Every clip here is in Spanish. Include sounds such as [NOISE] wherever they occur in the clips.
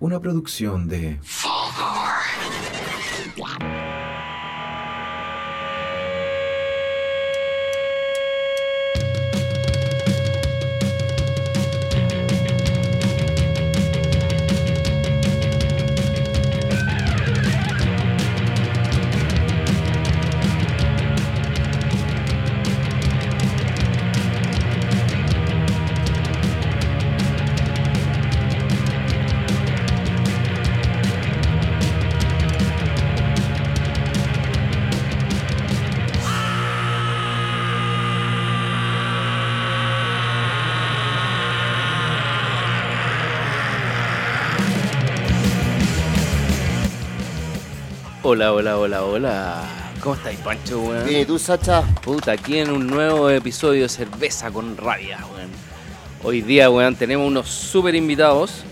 Una producción de... Hola, hola, hola, hola. ¿Cómo estáis, Pancho, weón? Bien, ¿y tú, Sacha? Puta, aquí en un nuevo episodio de Cerveza con Rabia, weón. Hoy día, weón, tenemos unos súper invitados.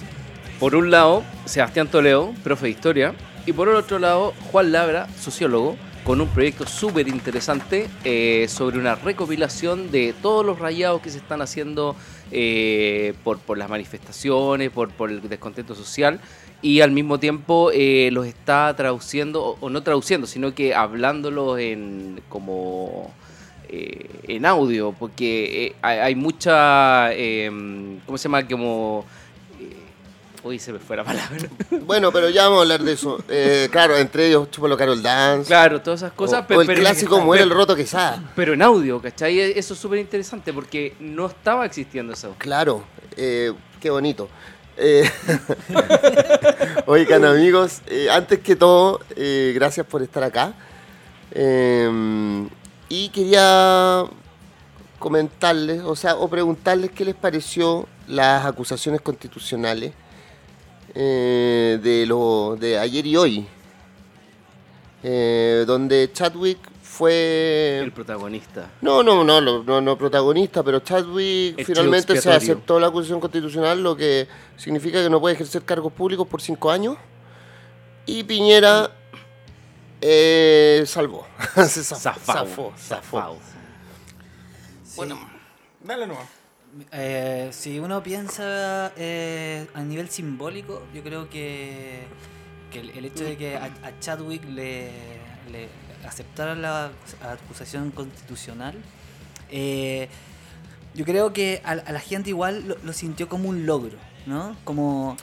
Por un lado, Sebastián Toledo, profe de historia. Y por el otro lado, Juan Labra, sociólogo, con un proyecto súper interesante eh, sobre una recopilación de todos los rayados que se están haciendo eh, por, por las manifestaciones, por, por el descontento social y al mismo tiempo eh, los está traduciendo, o, no traduciendo, sino que hablándolos en como en audio, porque hay, mucha, ¿cómo se llama? Como... Uy, se me fue la palabra. Bueno, pero ya vamos a hablar de eso. Eh, claro, entre ellos Chúpalo Carol Dance. claro, todas esas cosas. o, pe- o el pero- clásico Muere el Roto Quesada. Pero en audio, ¿cachai? Eso es súper interesante porque no estaba existiendo eso. Claro, eh, qué bonito. Eh, [LAUGHS] Oigan, amigos, antes que todo, gracias por estar acá. Eh, y quería comentarles, o sea, o preguntarles qué les pareció las acusaciones constitucionales eh, de, lo, de ayer y hoy, eh, donde Chadwick fue... El protagonista. No, no, no, no, no, no protagonista, pero Chadwick El finalmente se aceptó la acusación constitucional, lo que significa que no puede ejercer cargos públicos por cinco años. Y Piñera eh, salvó. [LAUGHS] se zafó. Bueno, Dale nomás. Eh, si uno piensa eh, a nivel simbólico, yo creo que, que el, hecho de que a, Chadwick le, aceptaran la acusación constitucional, eh, yo creo que a, la gente igual lo, sintió como un logro, ¿no? Como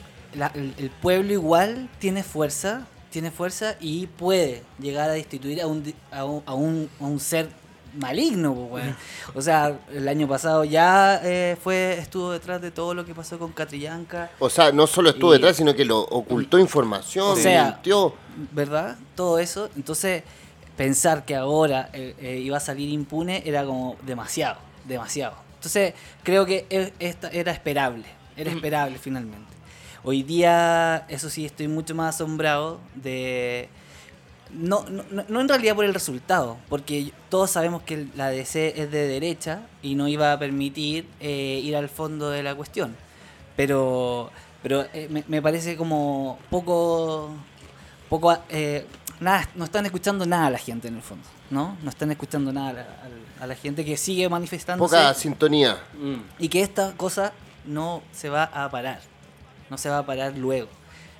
el, el pueblo igual tiene fuerza, tiene fuerza y puede llegar a destituir a un, a un, a un, a un ser maligno, pues, weón. O sea, el año pasado ya eh, fue estuvo detrás de todo lo que pasó con Catrillanca, O sea, no solo estuvo Y- detrás, sino que lo ocultó información, O sea, mintió. ¿verdad? Todo eso. Entonces, pensar que ahora eh, eh, iba a salir impune era como demasiado, demasiado. Entonces, creo que e- esta era esperable, era esperable finalmente. Hoy día, eso sí, estoy mucho más asombrado de... No, no, no- en realidad por el resultado, porque todos sabemos que la DC es de derecha y no iba a permitir eh, ir al fondo de la cuestión. Pero, pero eh, me, me parece como poco, poco eh, nada, no están escuchando nada a la gente en el fondo, ¿no? No están escuchando nada a la, a la gente que sigue manifestándose Poca sintonía. Y que esta cosa no se va a parar, no se va a parar luego.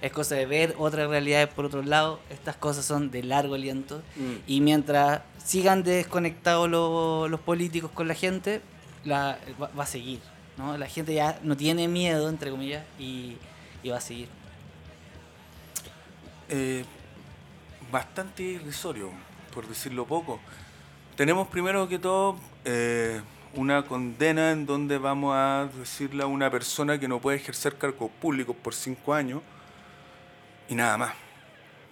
Es cosa de ver otras realidades por otro lado, estas cosas son de largo aliento Mm. y mientras sigan desconectados lo- los políticos con la gente, la, va, va a seguir, ¿no? La gente ya no tiene miedo, entre comillas, y, y va a seguir. Eh, bastante irrisorio, por decirlo poco. Tenemos primero que todo eh, una condena en donde vamos a decirle a una persona que no puede ejercer cargos públicos por cinco años y nada más.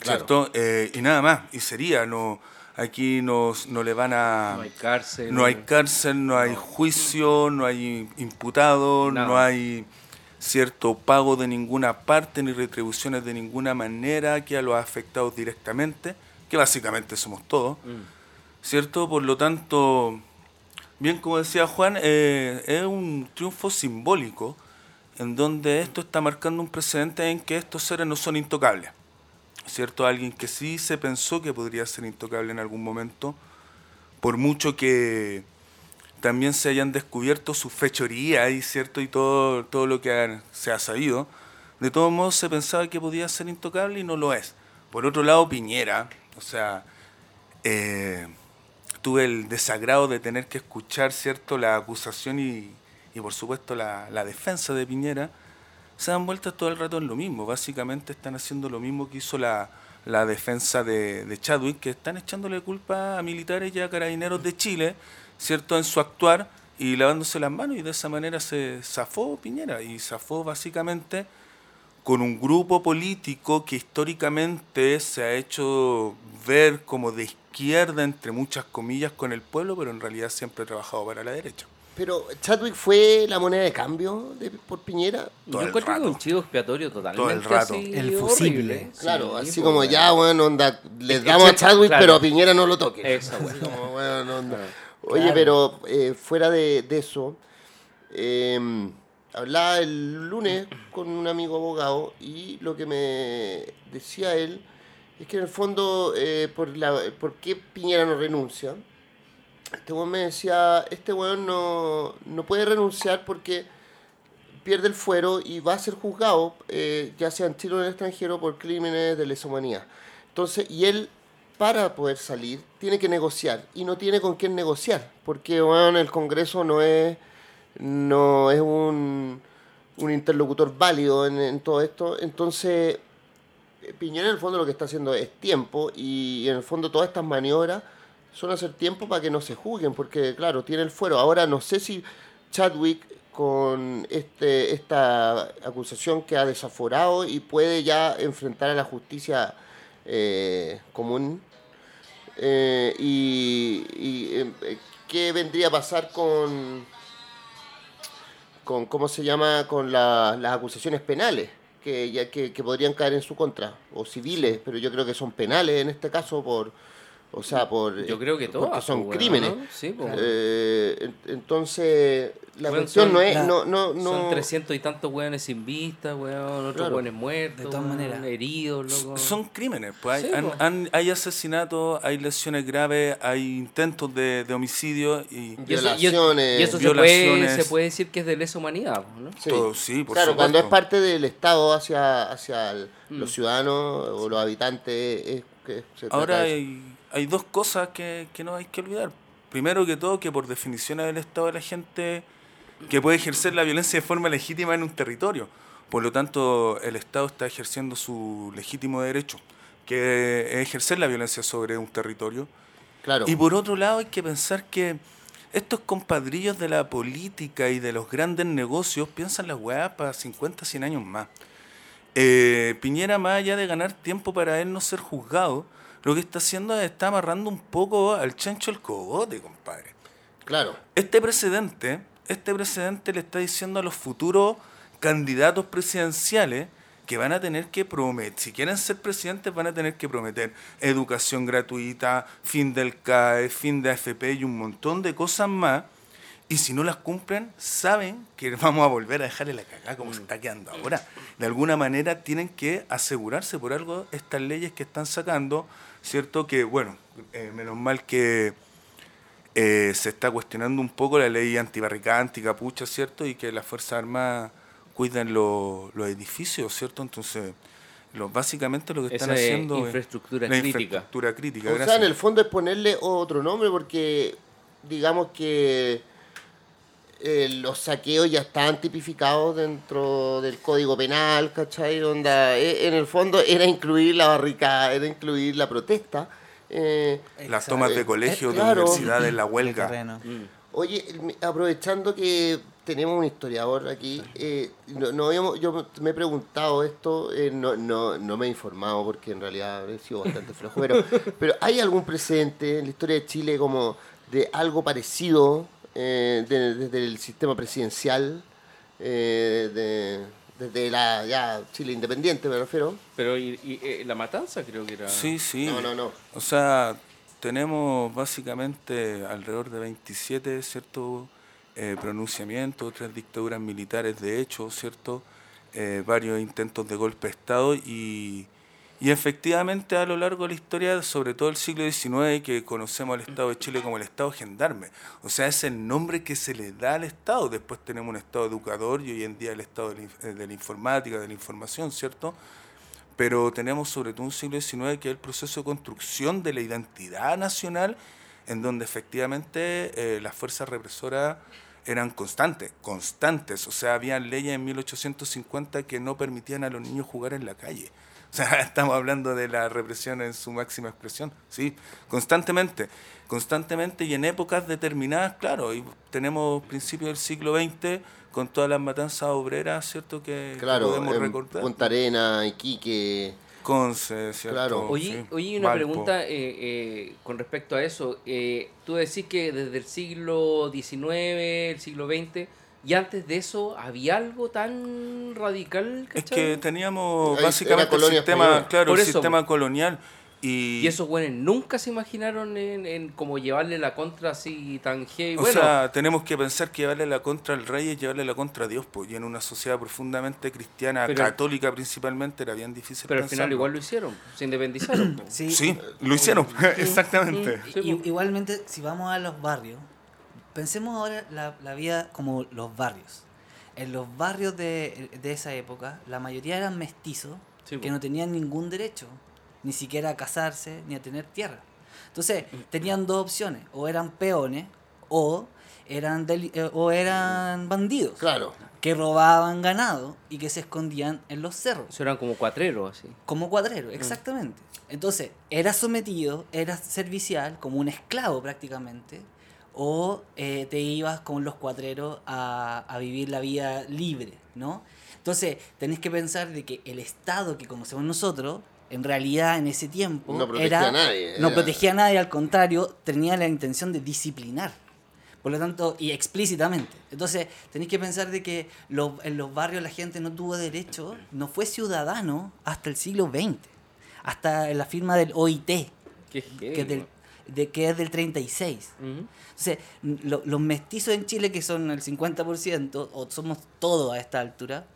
Claro. ¿Cierto? Eh, y nada más. Y sería, no aquí nos, no le van a... No hay cárcel. No hay cárcel, no hay juicio, no hay imputado, Nada. no hay cierto pago de ninguna parte ni retribuciones de ninguna manera que a los afectados directamente, que básicamente somos todos, Mm. ¿cierto? Por lo tanto, bien como decía Juan, eh, es un triunfo simbólico en donde esto está marcando un precedente en que estos seres no son intocables. ¿Cierto? Alguien que sí se pensó que podría ser intocable en algún momento, por mucho que también se hayan descubierto sus fechorías y cierto y todo, todo lo que se ha sabido, de todos modos se pensaba que podía ser intocable y no lo es. Por otro lado, Piñera, o sea, eh, tuve el desagrado de tener que escuchar, ¿cierto?, la acusación y, y por supuesto la, defensa de Piñera, se dan vueltas todo el rato en lo mismo. Básicamente están haciendo lo mismo que hizo la, la defensa de, de Chadwick, que están echándole culpa a militares y a carabineros de Chile, ¿cierto?, en su actuar y lavándose las manos y de esa manera se zafó Piñera y zafó básicamente con un grupo político que históricamente se ha hecho ver como de izquierda, entre muchas comillas, con el pueblo, pero en realidad siempre ha trabajado para la derecha. Pero Chadwick fue la moneda de cambio de, por Piñera. Todo Yo encuentro que un chivo expiatorio totalmente Todo el rato. así El fusible. horrible. Claro, Sí, así como ya, bueno, onda, les damos a Chad- Chadwick, claro. pero a Piñera no lo toque. Eso, [LAUGHS] bueno. Como, bueno, onda. Oye, Claro. pero eh, fuera de, de eso, eh, hablaba el lunes con un amigo abogado y lo que me decía él es que en el fondo, eh, por, la, por qué Piñera no renuncia, este weón me decía, este weón no, no puede renunciar porque pierde el fuero y va a ser juzgado, eh, ya sea en Chile o en el extranjero, por crímenes de lesa humanidad. Entonces, y él, para poder salir, tiene que negociar y no tiene con quién negociar, porque bueno, el Congreso no es, no es un, un interlocutor válido en, en todo esto. Entonces, eh, Piñera en el fondo lo que está haciendo es tiempo y en el fondo todas estas maniobras son hacer tiempo para que no se juzguen, porque claro, tiene el fuero. Ahora no sé si Chadwick con este, esta acusación que ha desaforado y puede ya enfrentar a la justicia eh, común. Eh, y y, eh, qué vendría a pasar con, con ¿cómo se llama? con la- las acusaciones penales que, ya, que, que podrían caer en su contra, o civiles, pero yo creo que son penales en este caso por, o sea, por Yo creo que porque todas, son pues, crímenes. weón, ¿no? Sí, pues. Eh, en- entonces, la cuestión son- no es, la- no, no, no, Son 300 y tantos hueones sin vista, weón, otros Claro. hueones muertos, De todas maneras. heridos, loco. Son crímenes, pues hay, Sí, han- han- hay asesinatos, hay lesiones graves, hay intentos de, de homicidio y Y eso, y eso- violaciones, y eso se, puede, violaciones. se puede decir que es de lesa humanidad, ¿no? Sí. todo, sí, por claro, cuando es parte del Estado hacia, hacia el- Mm. los ciudadanos o los habitantes, es que se trata Ahora de eso. hay, hay dos cosas que, que no hay que olvidar. Primero que todo, que por definición del Estado es la gente que puede ejercer la violencia de forma legítima en un territorio. Por lo tanto, el Estado está ejerciendo su legítimo derecho, que es ejercer la violencia sobre un territorio. Claro. Y por otro lado, hay que pensar que estos compadrillos de la política y de los grandes negocios piensan las weas para 50, 100 años más. Eh, Piñera, más allá de ganar tiempo para él no ser juzgado, lo que está haciendo es está amarrando un poco al chancho el cogote, compadre. Claro. Este precedente, este precedente le está diciendo a los futuros candidatos presidenciales que van a tener que prometer, si quieren ser presidentes, van a tener que prometer educación gratuita, fin del CAE, fin de AFP y un montón de cosas más. Y si no las cumplen, saben que [LAUGHS] vamos a volver a dejarle la cagada como se está quedando ahora. De alguna manera tienen que asegurarse por algo estas leyes que están sacando, ¿cierto? Que, bueno, eh, menos mal que eh, se está cuestionando un poco la ley antibarricada, anticapucha, ¿cierto? Y que las Fuerzas Armadas cuidan lo- los edificios, ¿cierto? Entonces, lo, básicamente lo que están es haciendo es la crítica. infraestructura crítica. O sea, en el fondo es ponerle otro nombre porque digamos que eh, los saqueos ya están tipificados dentro del código penal, ¿cachai? Onda, eh, en el fondo era incluir la barricada, era incluir la protesta. eh, Las tomas de Eh, colegio, eh, de claro. universidades, la El huelga. Mm. Oye, aprovechando que tenemos un historiador aquí, eh, no, no habíamos- yo me he preguntado esto, eh, no, no, no me he informado porque en realidad he sido bastante flojo, pero, [LAUGHS] pero ¿hay algún precedente en la historia de Chile como de algo parecido eh, de- desde el sistema presidencial, eh, de- desde la ya Chile independiente me refiero? Pero y, y, eh, la matanza creo que era... Sí, sí. No, no, no. O sea, tenemos básicamente alrededor de 27, ¿cierto? Eh, pronunciamientos, tres dictaduras militares de hecho, ¿cierto? Eh, varios intentos de golpe de Estado y, Y efectivamente a lo largo de la historia, sobre todo el siglo XIX, que conocemos al Estado de Chile como el Estado gendarme. O sea, es el nombre que se le da al Estado. Después tenemos un Estado educador y hoy en día el Estado de la, informática, de la información, ¿cierto? Pero tenemos sobre todo un siglo XIX que es el proceso de construcción de la identidad nacional, en donde efectivamente eh, las fuerzas represoras eran constantes, constantes. O sea, habían leyes en 1850 que no permitían a los niños jugar en la calle. [LAUGHS] O sea, estamos hablando de la represión en su máxima expresión, ¿sí? Constantemente, constantemente y en épocas determinadas, claro. Y tenemos principios del siglo XX con todas las matanzas obreras, ¿cierto? Que, que Claro, podemos recordar. Punta Arena, Iquique. Conce, ¿cierto? Claro. Oye, Sí, oye, una Valpo. pregunta eh, eh, con respecto a eso. Eh, tú decís que desde el siglo XIX, el siglo XX, y antes de eso, ¿había algo tan radical? Es que teníamos Ahí básicamente el sistema, española. claro, el sistema colonial. Y, Y esos güeyes nunca se imaginaron en, en como llevarle la contra así tan heavy. o Bueno, sea, tenemos que pensar que llevarle la contra al rey es llevarle la contra a Dios, pues, y en una sociedad profundamente cristiana, Pero- católica principalmente, era bien difícil pero al final igual lo hicieron, se independizaron. Sí, Sí, lo hicieron, [LAUGHS] exactamente. Po. igualmente, si vamos a los barrios, pensemos ahora la, la vida como los barrios. En los barrios de, de esa época, la mayoría eran mestizos Sí, que po. no tenían ningún derecho, ni siquiera a casarse ni a tener tierra. Entonces, tenían dos opciones, o eran peones o eran, deli- eh, o eran bandidos Claro. que robaban ganado y que se escondían en los cerros. Eso eran como cuatreros, así. Como cuadrero, exactamente. Entonces, era sometido, era servicial, como un esclavo prácticamente, o eh, te ibas con los cuadreros a, a vivir la vida libre, ¿no? Entonces, tenés que pensar de que el Estado que conocemos nosotros, en realidad en ese tiempo, No protegía era, a nadie, no era- protegía a nadie, al contrario, tenía la intención de disciplinar. Por lo tanto, y explícitamente. Entonces, tenéis que pensar de que los- en los barrios la gente no tuvo derecho, no fue ciudadano hasta el siglo XX, hasta la firma del OIT, que es del. De, que es del 36. Ujú. Entonces, lo- los mestizos en Chile, que son el 50%, o somos todos a esta altura,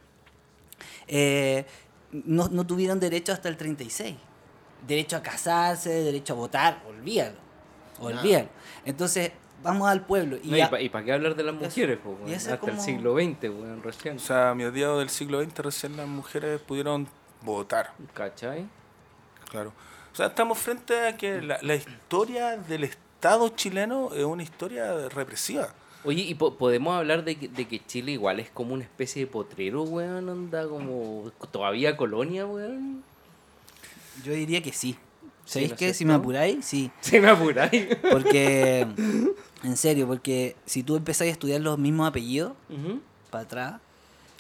eh, no, no tuvieron derecho hasta el 36. Derecho a casarse, derecho a votar, olvídalo. Olvídalo. Entonces, vamos al pueblo. Y No, ya- ¿Y para qué hablar de las mujeres? po, Hasta el siglo XX, weón, recién. O sea, a mediados del siglo XX recién las mujeres pudieron votar, ¿Cachai? claro. O sea, estamos frente a que la, la historia del Estado chileno es una historia represiva. Oye, ¿y po- podemos hablar de que, de que Chile igual es como una especie de potrero, weón? Anda como todavía colonia, weón. yo diría que sí. Sí, ¿Sabéis ¿no es qué? Si me apuráis, sí. [LAUGHS] Se me apuráis. Porque, en serio, porque si tú empezás a estudiar los mismos apellidos, para atrás,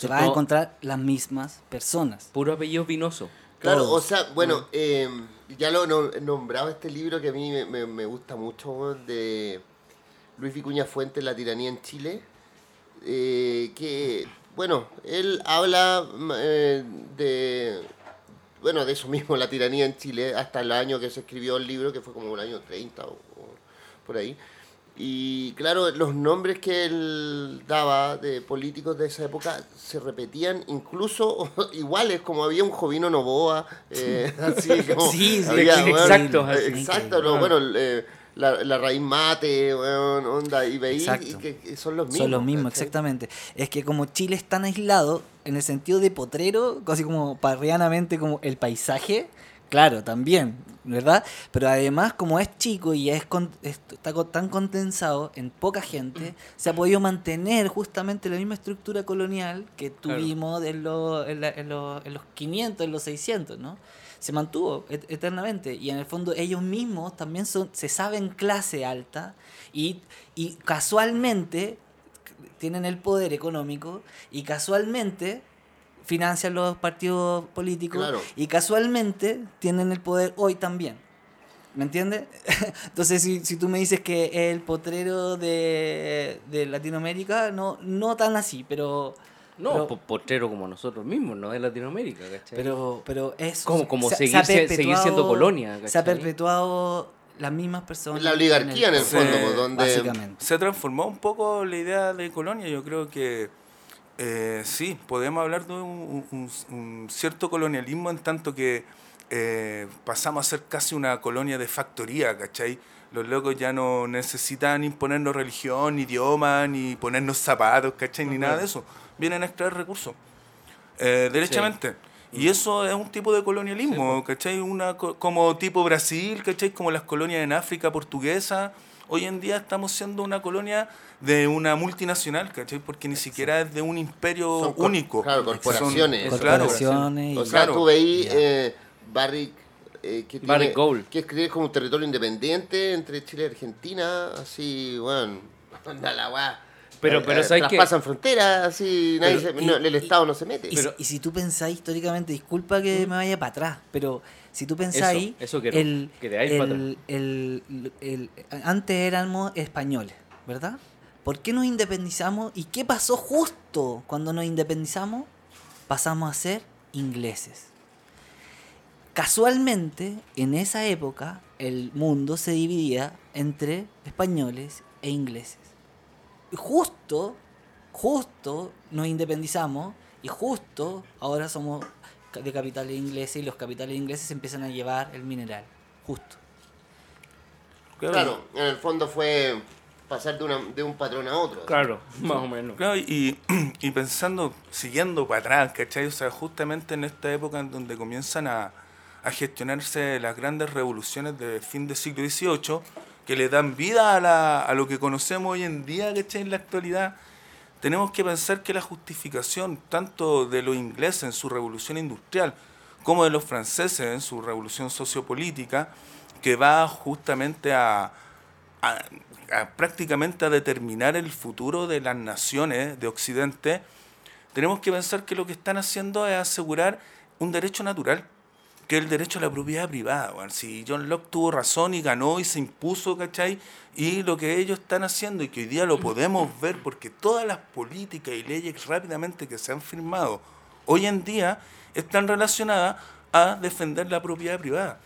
te vas a encontrar las mismas personas. Puro apellido vinoso. Claro, Todos. o sea, bueno, eh, ya lo no- nombraba este libro que a mí me, me- me gusta mucho, de Luis Vicuña Fuentes, La tiranía en Chile, eh, que, bueno, él habla mm, eh, de, bueno, de eso mismo, la tiranía en Chile, hasta el año que se escribió el libro, que fue como el año 30 o, o por ahí. Y claro, los nombres que él daba de políticos de esa época se repetían incluso [LAUGHS] iguales, como había un Jovino Novoa, eh, [LAUGHS] así como Sí, sí, había, sí, weón, exacto, así. exacto, no, bueno, eh, la, la raíz mate, weón, onda, y y que, que son los mismos. Son los mismos, ¿cachai? exactamente. Es que como Chile es tan aislado, en el sentido de potrero, casi como parrianamente como el paisaje, claro, también, ¿verdad? Pero además, como es chico y es, con- es- está tan condensado en poca gente, se ha podido mantener justamente la misma estructura colonial que Claro. tuvimos en, los- en la- en los, en los 500, en los 600, ¿no? Se mantuvo et- eternamente y en el fondo ellos mismos también son, se saben clase alta y, y casualmente tienen el poder económico y casualmente financian los partidos políticos Claro. y casualmente tienen el poder hoy también. ¿Me entiendes? [LAUGHS] Entonces, si, si tú me dices que es el potrero de, de Latinoamérica, no, no tan así, pero... No, pero, po- potrero como nosotros mismos, no de Latinoamérica, ¿cachai? pero, pero es... Como- como se- seguir se se- seguir siendo colonia, Se ha ¿cachai? perpetuado las mismas personas. La oligarquía en el Sí, fondo, pues, donde... Básicamente. Se transformó un poco la idea de colonia. Yo creo que eh, sí, podemos hablar de un, un- un cierto colonialismo en tanto que eh, pasamos a ser casi una colonia de factoría, ¿cachai? Los locos ya no necesitan imponernos religión, ni idioma, ni ponernos zapatos, ¿cachai? Ni nada de eso. Vienen a extraer recursos. Eh, derechamente. Y eso es un tipo de colonialismo, ¿cachai? Una, co- como tipo Brasil, ¿cachai? Como las colonias en África portuguesa. Hoy en día estamos siendo una colonia de una multinacional, ¿cachai? Porque ni siquiera es de un imperio Son único. claro, Son- corporaciones. claro, Corporaciones y- O sea, Claro. tú veí eh, Barrick, eh, que, tiene- Barrick Gold. que es como un territorio independiente entre Chile y Argentina, así, bueno, [LAUGHS] anda la weá. Pero- pero eh, ¿sabes traspasan fronteras, así, nadie Pero- se- y- no, el y- Estado no se mete. Y, si- y si tú pensás históricamente, disculpa que me vaya para atrás, pero si tú pensáis, Eso, eso quiero, el, que te vayas para el, el- el- antes éramos españoles, ¿verdad? ¿Por qué nos independizamos? ¿Y qué pasó justo cuando nos independizamos? Pasamos a ser ingleses. Casualmente, en esa época, el mundo se dividía entre españoles e ingleses. Y justo, justo nos independizamos y justo ahora somos de capitales ingleses y los capitales ingleses empiezan a llevar el mineral. Justo. Claro, en el fondo fue pasar de, una- de un patrón a otro. Claro, [LAUGHS] más o menos. Claro, y, [CLEARS THROAT] y pensando, siguiendo para atrás, ¿cachai? O sea, justamente en esta época en donde comienzan a, a gestionarse las grandes revoluciones de fin del siglo XVIII, que le dan vida a, la- a lo que conocemos hoy en día, ¿cachai? En la actualidad, tenemos que pensar que la justificación tanto de los ingleses en su revolución industrial, como de los franceses en su revolución sociopolítica, que va justamente a, a- prácticamente a determinar el futuro de las naciones de Occidente, tenemos que pensar que lo que están haciendo es asegurar un derecho natural, que es el derecho a la propiedad privada. Si John Locke tuvo razón y ganó y se impuso, ¿cachai? Y lo que ellos están haciendo y que hoy día lo podemos ver porque todas las políticas y leyes rápidamente que se han firmado hoy en día están relacionadas a defender la propiedad privada.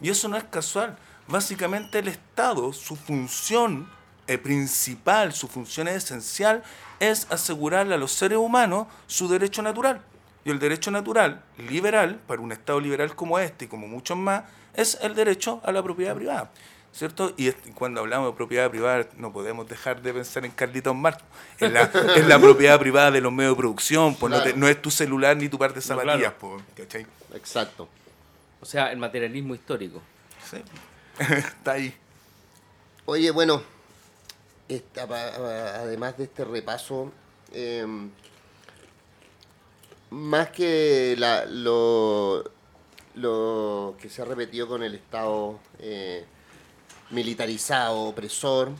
Y eso no es casual. Básicamente el Estado, su función eh, principal, su función esencial, es asegurarle a los seres humanos su derecho natural. Y el derecho natural liberal, para un Estado liberal como este y como muchos más, es el derecho a la propiedad privada. ¿Cierto? Y cuando hablamos de propiedad privada no podemos dejar de pensar en Carlitos Marx, en la, [LAUGHS] en la propiedad privada de los medios de producción, pues no, te- no es tu celular ni tu par de zapatillas, claro. pues, ¿cachai? Exacto. O sea, el materialismo histórico. Sí. Está ahí. Oye, bueno, esta además de este repaso, eh, más que la- lo, lo que se ha repetido con el Estado eh, militarizado, opresor,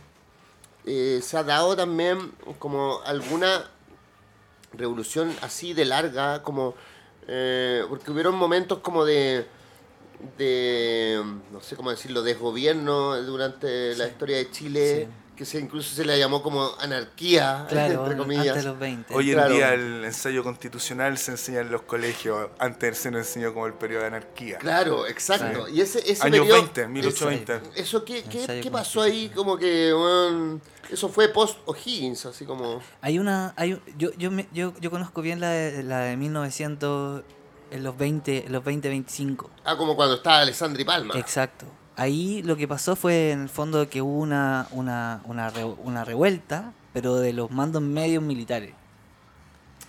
eh, se ha dado también como alguna revolución así de larga, como eh, porque hubieron momentos como de de no sé cómo decirlo desgobierno durante la historia de Chile que se incluso se le llamó como anarquía [LAUGHS] Claro, entre antes comillas de los 20. Hoy en Claro. día el ensayo constitucional se enseña en los colegios, antes se nos enseñó como el periodo de anarquía. claro exacto y ese ese Años periodo- 20, 1820. eso qué, qué, qué pasó ahí como que eso fue post O'Higgins así como Hay una, hay, un- yo, yo, me- yo, yo conozco bien la de, la de 1900, en los 20, en los 20, 25. ah como cuando estaba Alessandri Palma Exacto. Ahí lo que pasó fue en el fondo que hubo una, una, una, re- una revuelta, pero de los mandos medios militares.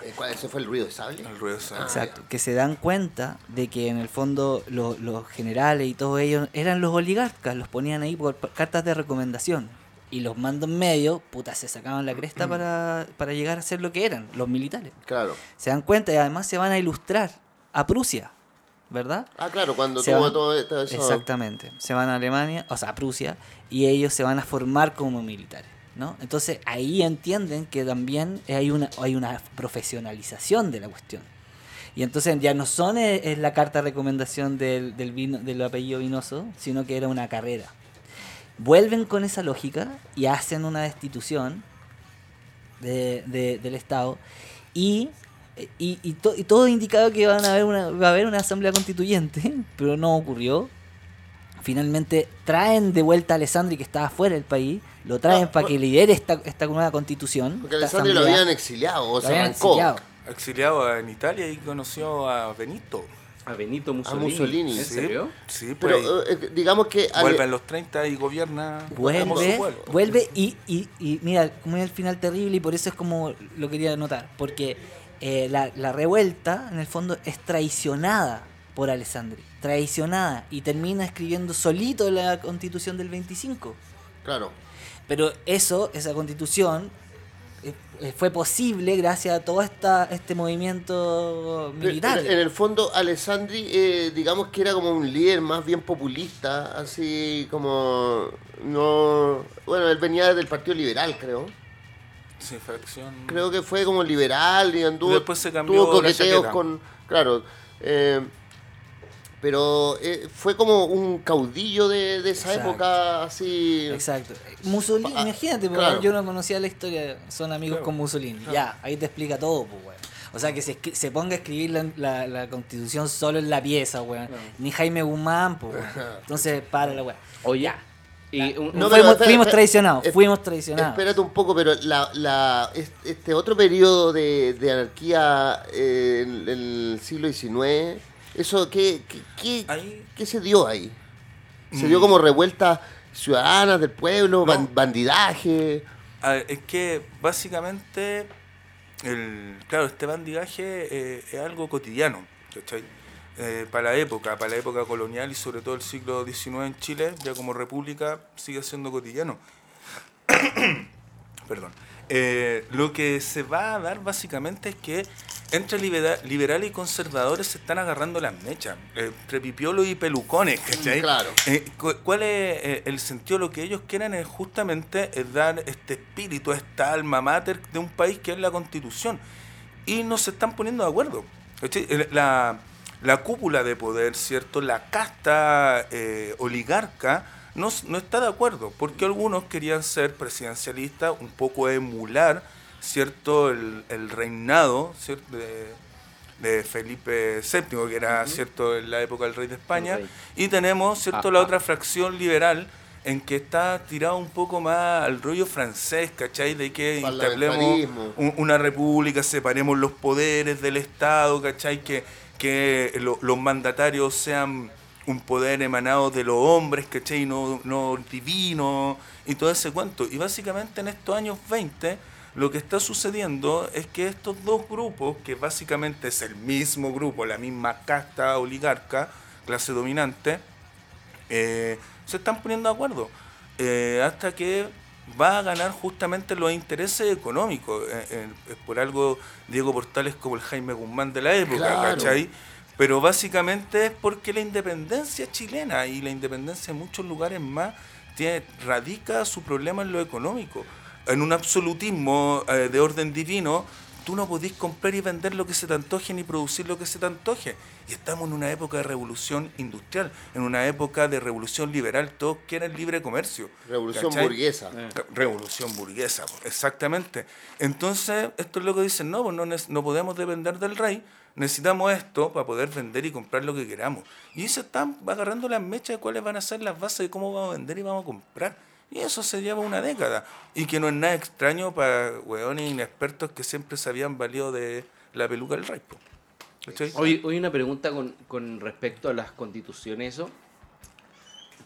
Eh, ¿cuál- ese fue el ruido de sable El ruido de sable. Ah, Exacto. Que se dan cuenta de que en el fondo lo- los generales y todos ellos eran los oligarcas, los ponían ahí por por cartas de recomendación. Y los mandos medios, puta, se sacaban la cresta para, para llegar a ser lo que eran, los militares. claro Se dan cuenta y además se van a ilustrar a Prusia, ¿verdad? ah claro cuando Se tuvo van- todo, eso Exactamente. Se van a Alemania, o sea, a Prusia, y ellos se van a formar como militares, ¿no? Entonces ahí entienden que también hay una, hay una profesionalización de la cuestión. Y entonces ya no son eh, es la carta de recomendación del, del, vino, del apellido vinoso, sino que era una carrera. Vuelven con esa lógica y hacen una destitución de- de- del Estado y, y, y to- y todo indicaba que van a haber una, va a haber una asamblea constituyente, pero no ocurrió. Finalmente traen de vuelta a Alessandri, que estaba fuera del país, lo traen Ah, para que lidere esta, esta nueva constitución. porque Alessandri lo habían exiliado o Lo se habían arrancó exiliado. Exiliado en Italia y conoció a Benito. A Benito Mussolini. Mussolini. ¿En Sí. serio? Sí, Pero pero eh, digamos que... Vuelve en los 30 y gobierna. Vuelve, vuelve y, y, y mira, como es el final terrible y por eso es como lo quería notar, porque eh, la, la revuelta en el fondo es traicionada por Alessandri, traicionada y termina escribiendo solito la constitución del 25. Claro. Pero eso, esa constitución, eh, eh, fue posible gracias a todo esta, este movimiento militar. En, en el fondo, Alessandri, eh, digamos que era como un líder más bien populista, así como. no Bueno, él venía del Partido Liberal, creo. Creo que fue como liberal y anduvo. Después se cambió tuvo coqueteos con. Claro. eh, pero eh, fue como un caudillo de, de esa Exacto. época, así. Exacto. Mussolini, Ah, imagínate, claro. yo no conocía la historia, son amigos Claro, con Mussolini. Ya, ahí te explica todo, pues, weón. O sea, que se, se ponga a escribir la, la- la constitución solo en la pieza, weón. Ni Jaime Guzmán, pues, weón. [LAUGHS] Entonces, para la weón. Oye. Y un- No, un- pero fuimos, espera, fuimos traicionados, es- fuimos traicionados. Espérate un poco, pero la, la, es- este otro periodo de, de anarquía eh, en, en el siglo XIX, ¿eso qué, qué, qué, Ahí- qué se dio ahí? ¿Se Mm. dio como revueltas ciudadanas del pueblo, No. bandidaje? Ver, es que básicamente, el, claro, este bandidaje eh, es algo cotidiano, ¿cachai? Eh, para la época, para la época colonial y sobre todo el siglo XIX en Chile, ya como república, sigue siendo cotidiano. [COUGHS] Perdón. Eh, lo que se va a dar básicamente es que entre libera- liberales y conservadores se están agarrando las mechas, eh, entre pipiolos y pelucones, ¿cachai? Claro. Eh, cu- ¿Cuál es el sentido? Lo que ellos quieren es justamente dar este espíritu, esta alma mater de un país que es la constitución. Y no se están poniendo de acuerdo. La, la cúpula de poder, ¿cierto? La casta eh, oligarca no, no está de acuerdo, porque algunos querían ser presidencialistas, un poco emular, ¿cierto? El, el reinado, ¿cierto? De, de Felipe VII, que era, ¿cierto?, en la época del rey de España. Y tenemos, ¿cierto?, Ah, la ah. otra fracción liberal en que está tirado un poco más al rollo francés, ¿cachai? De que instablemos un- una república, separemos los poderes del Estado, ¿cachai? Que, que lo- los mandatarios sean un poder emanado de los hombres, ¿cachai? No, no divino y todo ese cuento. Y básicamente en estos años 20 lo que está sucediendo es que estos dos grupos, que básicamente es el mismo grupo, la misma casta oligarca, clase dominante, eh, se están poniendo de acuerdo eh, hasta que va a ganar justamente los intereses económicos. Eh, eh, es por algo Diego Portales como el Jaime Guzmán de la época, Claro. ¿cachai? Pero básicamente es porque la independencia chilena y la independencia en muchos lugares más tiene, radica su problema en lo económico. En un absolutismo eh, de orden divino, tú no podís comprar y vender lo que se te antoje ni producir lo que se te antoje. Y estamos en una época de revolución industrial, en una época de revolución liberal, todos quieren libre comercio. Revolución ¿cachai? burguesa. Eh. Re- Revolución burguesa, exactamente. Entonces, esto es lo que dicen, no, pues no, no podemos depender del rey, necesitamos esto para poder vender y comprar lo que queramos. Y se están agarrando las mechas de cuáles van a ser las bases de cómo vamos a vender y vamos a comprar. Y eso se lleva una década. Y que no es nada extraño para hueones inexpertos que siempre se habían valido de la peluca del rey. Hoy, hoy una pregunta con, con respecto a las constituciones, eso.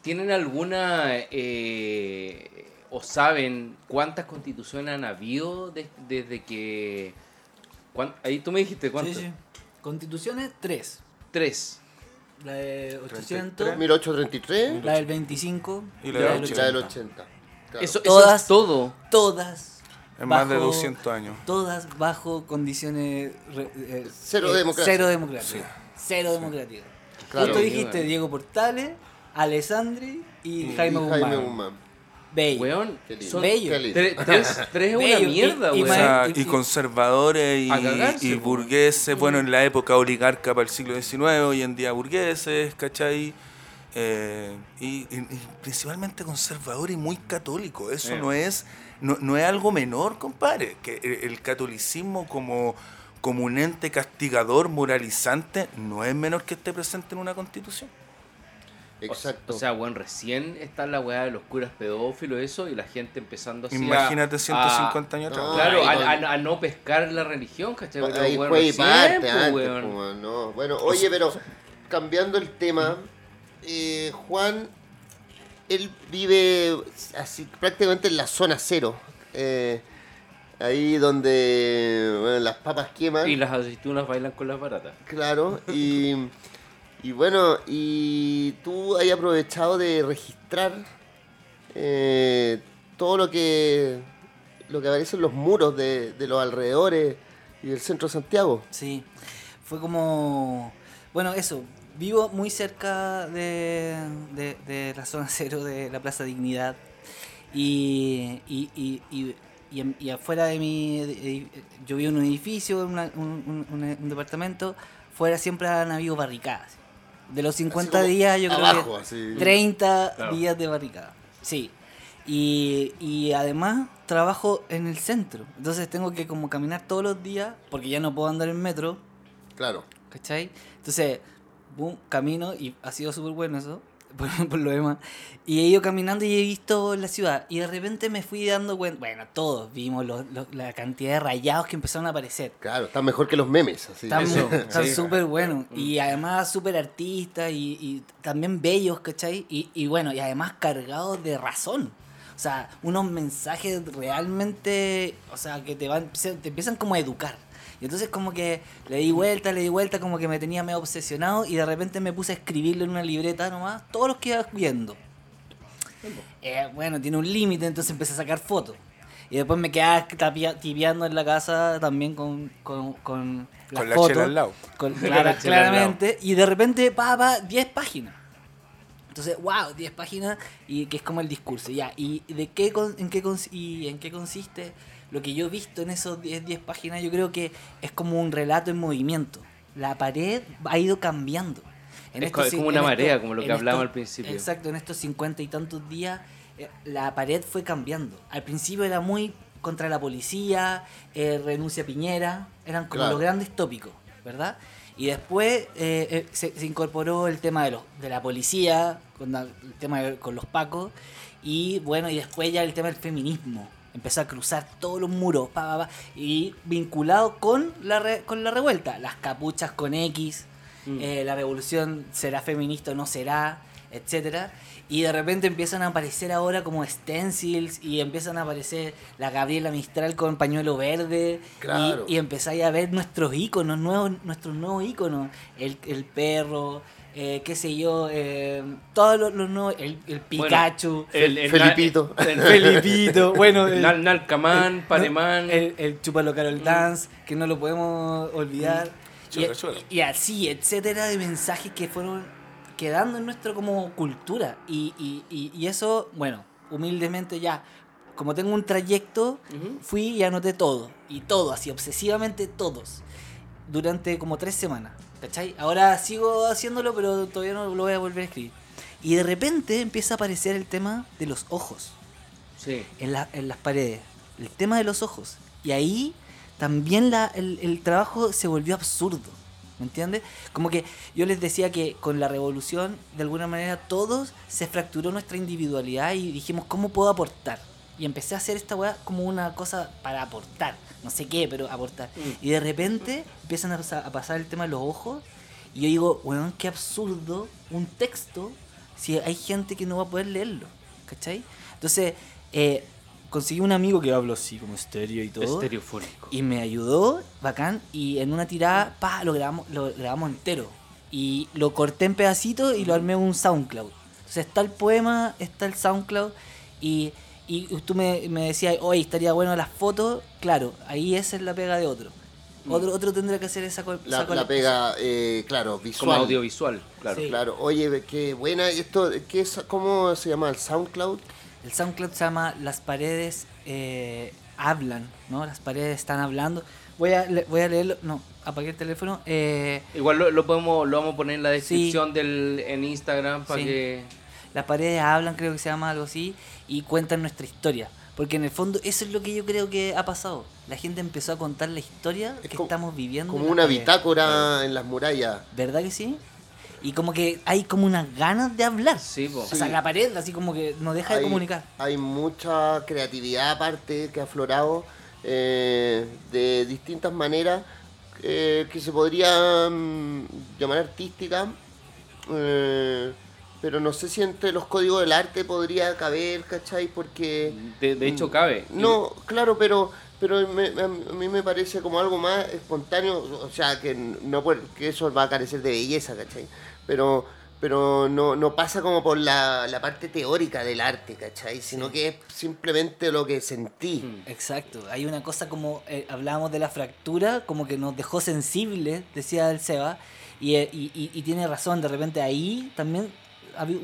¿Tienen alguna eh, o saben cuántas constituciones han habido de- desde que... cuán- ahí tú me dijiste cuántas. Sí, sí. Constituciones, tres. Tres. La de 800, 33. 1833 la del 25 Y la y del la 80. del 80. Claro. Eso, eso Todas. es todo. todas En más de bajo- 200 años. todas bajo condiciones eh, Cero eh, democracia. cero democrática Sí. cero democrática Claro. justo dijiste. Diego Portales Alessandri y, Y Jaime Guzmán Jaime Guzmán. Bello. Weón, son Bello. Tres, tres, tres es una mierda, Y- O weón. sea, y- conservadores y, cagarse, burgueses, bueno, en la época oligarca para el siglo XIX, hoy en día burgueses, ¿cachai? Eh, y, y- y principalmente conservador y muy católico. Eso Eh. no es no, no es algo menor, compadre. Que el, el catolicismo como, como un ente castigador, moralizante, no es menor que esté presente en una constitución. Exacto. O sea, bueno, recién está la weá de los curas pedófilos, eso, y la gente empezando así a- Imagínate 150 a- años atrás. No, Claro, a, con- a- a no pescar la religión, ¿cachai? Pero, ahí weón, fue y recién, parte pues, antes, no. Bueno, oye, pero cambiando el tema, eh, Juan, él vive así prácticamente en la zona cero. eh, ahí donde bueno, las papas queman. Y las aceitunas bailan con las baratas. Claro, y, [LAUGHS] y bueno, y tú has aprovechado de registrar eh, todo lo que lo que aparece en los muros de, de los alrededores y del centro de Santiago. Sí, fue como, bueno, eso, vivo muy cerca de, de- la zona [LAUGHS] cero de la Plaza Dignidad y, y, y, y, y afuera de mi, yo vivo en un edificio, en una- un, un- un- un departamento, fuera siempre han habido barricadas. De los 50 como días yo abajo, creo que así. 30 Claro. días de barricada. Sí. Y, y además trabajo en el centro. Entonces tengo que como caminar todos los días porque ya no puedo andar en metro. Claro. ¿Cachai? Entonces, boom, camino y ha sido súper bueno eso, por, [LAUGHS] por lo demás. Y he ido caminando y he visto la ciudad. Y de repente me fui dando cuenta, bueno, todos vimos los- los- la cantidad de rayados que empezaron a aparecer. Claro, está mejor que los memes. Así. Están están sí. súper buenos. Y además súper artistas y, y también bellos, ¿cachai? Y, y bueno, y además cargados de razón. O sea, unos mensajes realmente, o sea, que te van, se- te empiezan como a educar. Y entonces como que le di vuelta, le di vuelta, como que me tenía medio obsesionado y de repente me puse a escribirlo en una libreta nomás, todos los que iba viendo. Eh, bueno, tiene un límite, entonces empecé a sacar fotos. Y después me quedaba tipeando en la casa también con, con, con las Con la fotos. al lado. Con- Con clara- la chela al claramente. Y de repente, pa, pa, 10 páginas. Entonces, wow, 10 páginas y que es como el discurso. Ya, ¿y de qué, con- en, qué y en qué consiste lo que yo he visto en esos 10, 10 páginas? Yo creo que es como un relato en movimiento. La pared ha ido cambiando. Es co- es como una marea, como lo que hablábamos al principio. Exacto, en estos 50 y tantos días eh, la pared fue cambiando. Al principio era muy contra la policía, eh, renuncia a Piñera, eran como Claro. los grandes tópicos, ¿verdad? Y después eh, eh, se, se incorporó el tema de, los, de la policía, con la- el tema de- con los pacos, y bueno, y después ya el tema del feminismo. Empezó a cruzar todos los muros, pa, pa, pa, y vinculado con la, re- con la revuelta. Las capuchas con X, Mm. eh, la revolución será feminista o no será, etcétera. Y de repente empiezan a aparecer ahora como stencils y empiezan a aparecer la Gabriela Mistral con pañuelo verde. Claro. Y, y empezáis a ver nuestros íconos, nuevos, nuestros nuevos íconos. El, el perro, eh, qué sé yo, eh, todos los, los nuevos, el, el Bueno, Pikachu. el, el Felipito. el- Felipito, [LAUGHS] bueno, el, Nal- Nalcamán, Panemán. el, el Chúpalo Carol Dance, que no lo podemos olvidar. Y, Chúpalo, chúpalo. y así, etcétera, de mensajes que fueron quedando en nuestra como cultura. Y, y, y, y eso, bueno, humildemente ya, como tengo un trayecto, fui y anoté todo. Y todo, así, obsesivamente todos. Durante como tres semanas. ¿Cachai? Ahora sigo haciéndolo, pero todavía no lo voy a volver a escribir. Y de repente empieza a aparecer el tema de los ojos Sí. en, la- en las paredes. El tema de los ojos. Y ahí también la, el, el trabajo se volvió absurdo. ¿Me entiendes? Como que yo les decía que con la revolución, de alguna manera, todos se fracturó nuestra individualidad y dijimos, ¿cómo puedo aportar? Y empecé a hacer esta weá como una cosa para aportar. No sé qué, pero aportar. Mm. Y de repente empiezan a pasar, a pasar el tema de los ojos. Y yo digo, weón, qué absurdo un texto si hay gente que no va a poder leerlo. ¿Cachai? Entonces, eh, conseguí un amigo que hablo así como estéreo y todo. Estereofónico. Y me ayudó, bacán, y en una tirada, pa, lo grabamos, lo grabamos entero. Y lo corté en pedacitos y lo armé en un SoundCloud. Entonces está el poema, está el SoundCloud, y, y tú me, me decías, oye, estaría bueno las fotos. Claro, ahí esa es la pega de otro. Otro, otro tendrá que hacer esa, La, esa la pega, eh, claro, Como visual. audiovisual, claro. Sí. Claro, oye, qué buena. Esto, ¿qué es, ¿Cómo se llama? ¿El SoundCloud? El SoundCloud se llama Las paredes eh, hablan, ¿no? Las paredes están hablando. Voy a, le- voy a leerlo. No, apagué el teléfono. Eh, Igual lo, lo podemos, lo vamos a poner en la descripción del en Instagram para Sí. que. Las paredes hablan, creo que se llama algo así, y cuentan nuestra historia. Porque en el fondo eso es lo que yo creo que ha pasado. La gente empezó a contar la historia Es que como- estamos viviendo. Como una paredes. bitácora en las murallas. ¿Verdad que sí? Y como que hay como unas ganas de hablar. Sí, po. O sea, la pared así como que nos deja de comunicar. hay mucha creatividad aparte que ha aflorado eh, de distintas maneras eh, que se podrían llamar artísticas eh, pero no sé si entre los códigos del arte podría caber, ¿cachai? Porque... De, de hecho, cabe. No, claro, pero pero me- a mí me parece como algo más espontáneo, o sea, que no que eso va a carecer de belleza, ¿cachai? Pero pero no, no pasa como por la, la parte teórica del arte, ¿cachai? Sino que es simplemente lo que sentí. Mm. Exacto, hay una cosa como, eh, hablábamos de la fractura, como que nos dejó sensibles, decía el Seba, y, eh, y, y- y tiene razón, de repente ahí también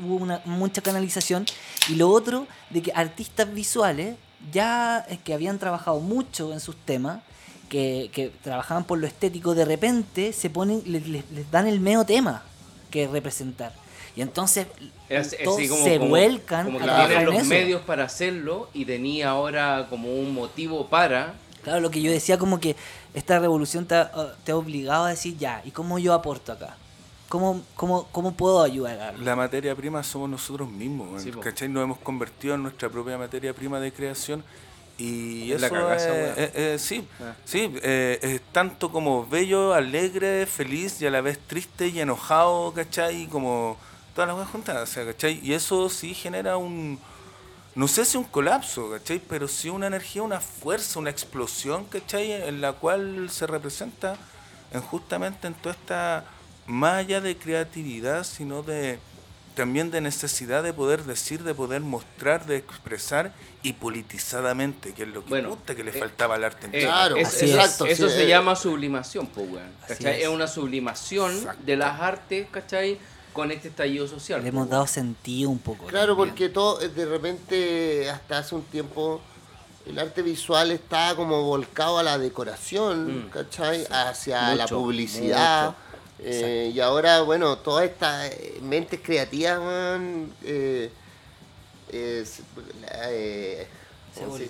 hubo una, mucha canalización, y lo otro, de que artistas visuales, ya eh, que habían trabajado mucho en sus temas, que, que trabajaban por lo estético, de repente se ponen, les, les- les dan el medio tema que representar. Y entonces Es- es todos así como- se como- vuelcan como a que trabajar tienen en los eso. medios para hacerlo y tenía ahora como un motivo para. Claro, lo que yo decía como que esta revolución te ha, te ha obligado a decir ya, ¿y cómo yo aporto acá? ¿Cómo, cómo, cómo puedo ayudar? a- La materia prima somos nosotros mismos, Sí. ¿cachai? Nos hemos convertido en nuestra propia materia prima de creación y Es la eso cagaza, es- es- es- sí, Ah. sí, eh, es tanto como bello, alegre, feliz y a la vez triste y enojado, ¿cachai? Y como todas las cosas juntas, o sea, ¿cachai? Y eso sí genera un, no sé si un colapso, ¿cachai? Pero sí una energía, una fuerza, una explosión, ¿cachai? En la cual se representa en justamente en toda esta, más allá de creatividad, sino de también de necesidad de poder decir, de poder mostrar, de expresar y politizadamente, que es lo que Bueno, puta que le eh, faltaba al arte Eh. Claro, es- así es- exacto, Eso sí, se eh. llama sublimación, pues, weón. ¿Cachai? es. Es una sublimación Exacto. de las artes, ¿cachai? Con este estallido social. Le pues, hemos dado sentido un poco. Claro, también. porque todo, eh, de repente, hasta hace un tiempo, el arte visual estaba como volcado a la decoración, Mm. ¿cachai? Hacia la publicidad. mucho. Eh, y ahora, bueno, todas estas eh, mentes creativas, eh, eh, se- eh,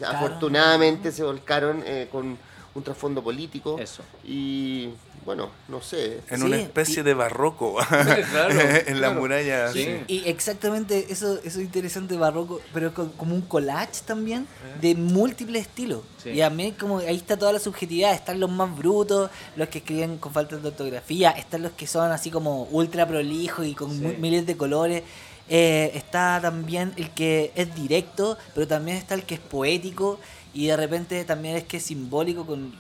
afortunadamente se volcaron eh, con un trasfondo político. Eso. Y bueno, no sé. en Sí, una especie y- de barroco [LAUGHS] Claro, [LAUGHS] en la claro. muralla. Sí. sí. Y exactamente eso, eso es interesante barroco, pero con- como un collage también de múltiples estilos. Sí. Y a mí como ahí está toda la subjetividad, están los más brutos, los que escriben con falta de ortografía, están los que son así como ultra prolijos y con miles de colores. Eh, está también el que es directo, pero también está el que es poético y de repente también es que es simbólico con...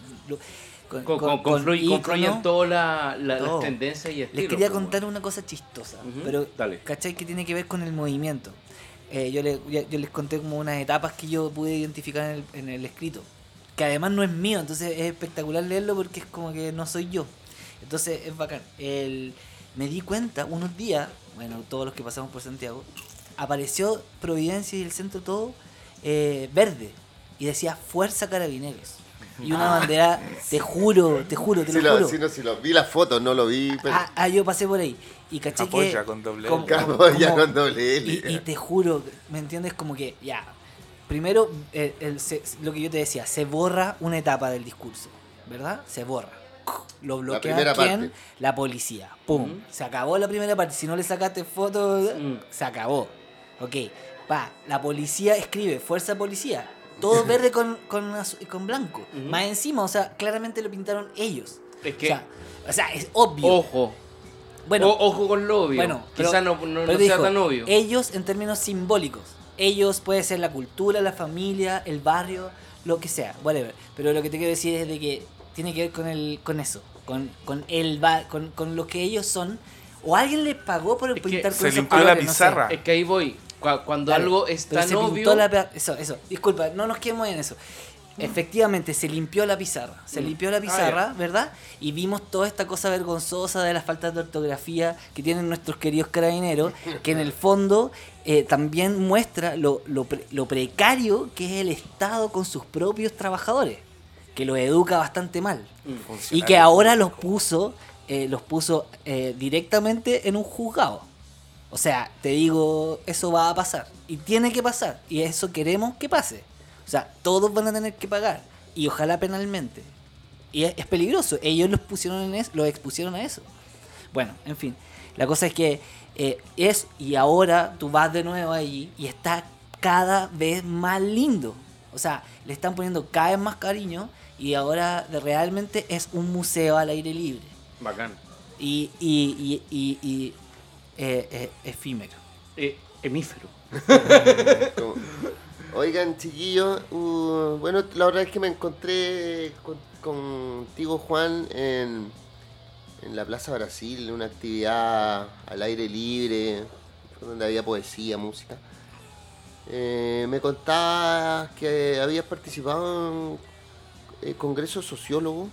con, Con, con- confluye- confluyen todas la- la- las tendencias y estilos. Les quería pues, contar una cosa chistosa, pero dale. ¿cachai? Que tiene que ver con el movimiento. Eh, yo, le- yo les conté como unas etapas que yo pude identificar en el, en el escrito, que además no es mío, entonces es espectacular leerlo porque es como que no soy yo. Entonces es bacán. El, me di cuenta unos días, bueno, todos los que pasamos por Santiago, apareció Providencia y el centro todo eh, verde y decía Fuerza Carabineros. Y una bandera, te juro, te juro, te Si lo, lo, juro. si no, si lo vi las fotos, no lo vi. Pero... Ah, ah, yo pasé por ahí. Y caché Apoya que. con doble como- L. Como- con doble L. y, y te juro, ¿me entiendes? Como que, ya. Primero, el- el- se- lo que yo te decía, se borra una etapa del discurso, ¿verdad? Se borra. Lo bloquea primera quién? parte. La policía. ¡Pum! Se acabó la primera parte. Si no le sacaste fotos, Mm. se acabó. Ok. Pa, la policía escribe, fuerza policía. Todo verde con, con, con blanco. Más encima, o sea, claramente lo pintaron ellos. Es que- o, sea, o sea, es obvio. Ojo. Bueno, O- ojo con lo obvio. bueno, pero- Quizá no, no- dijo, sea tan obvio. Ellos en términos simbólicos. Ellos puede ser la cultura, la familia, el barrio, lo que sea, whatever. Pero lo que te quiero decir es de que tiene que ver con el, con eso, con, con el ba- con, con lo que ellos son. O alguien les pagó por Es que pintar con se limpió la colores, no sé. pizarra. Es que ahí voy. Cu- Cuando algo es Pero tan obvio. la eso, eso. Disculpa, no nos quedemos en eso. Efectivamente, se limpió la pizarra. Se Mm. limpió la Ah, pizarra, ¿verdad? Y vimos toda esta cosa vergonzosa de las faltas de ortografía que tienen nuestros queridos carabineros, que en el fondo eh, también muestra lo, lo pre- lo precario que es el Estado con sus propios trabajadores, que los educa bastante mal. Mm. Y que ahora los puso, eh, los puso eh, directamente en un juzgado. O sea, te digo, eso va a pasar. Y tiene que pasar. Y eso queremos que pase. O sea, todos van a tener que pagar. Y ojalá penalmente. Y es, es peligroso. Ellos los pusieron en eso, los expusieron a eso. Bueno, en fin. La cosa es que eh, es, y ahora tú vas de nuevo allí y está cada vez más lindo. O sea, le están poniendo cada vez más cariño y ahora realmente es un museo al aire libre. Bacán. Y, y, y, y, y eh, eh, efímero. Eh, hemífero. Oigan, chiquillos, uh, bueno, la verdad es que me encontré con- contigo, Juan, en, en la Plaza Brasil, en una actividad al aire libre, donde había poesía, música. Eh, me contabas que habías participado en eh, congreso sociólogo.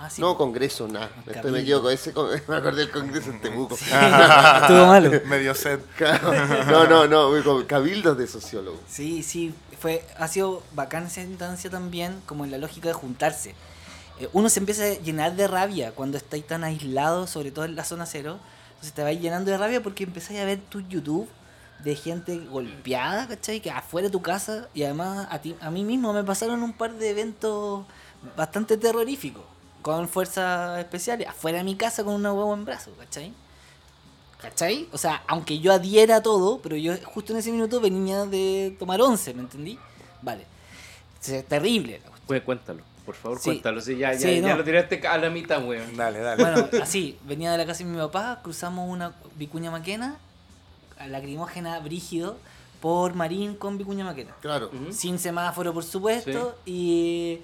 Ah, sí. no, congreso, nada. Después me equivoco, ese, con- [LAUGHS] me acordé del congreso en Temuco. Estuvo malo. [LAUGHS] Medio set. no, no, no, cabildos de sociólogos. Sí, sí, fue, ha sido bacán esa instancia también, como en la lógica de juntarse. Eh, uno se empieza a llenar de rabia cuando estáis tan aislados, sobre todo en la zona cero. Entonces te vais llenando de rabia porque empezáis a ver tu YouTube de gente golpeada, ¿cachai? Que afuera de tu casa y además a, ti, a mí mismo me pasaron un par de eventos bastante terroríficos con fuerzas especiales afuera de mi casa con una huevo en brazo, ¿cachai? ¿Cachai? O sea, aunque yo adhiera a todo, pero yo justo en ese minuto venía de tomar once, ¿me entendí? Vale. O sea, terrible. la cuestión. Pues cuéntalo, por favor, Sí. cuéntalo. Sí, ya, ya, Sí, ya no. lo tiraste a la mitad, weón. Dale, dale. Bueno, [LAUGHS] así, venía de la casa de mi papá, cruzamos una Vicuña Maquena, lacrimógena brígido, por Marín con Vicuña Maquena. Claro. Sin semáforo, por supuesto, y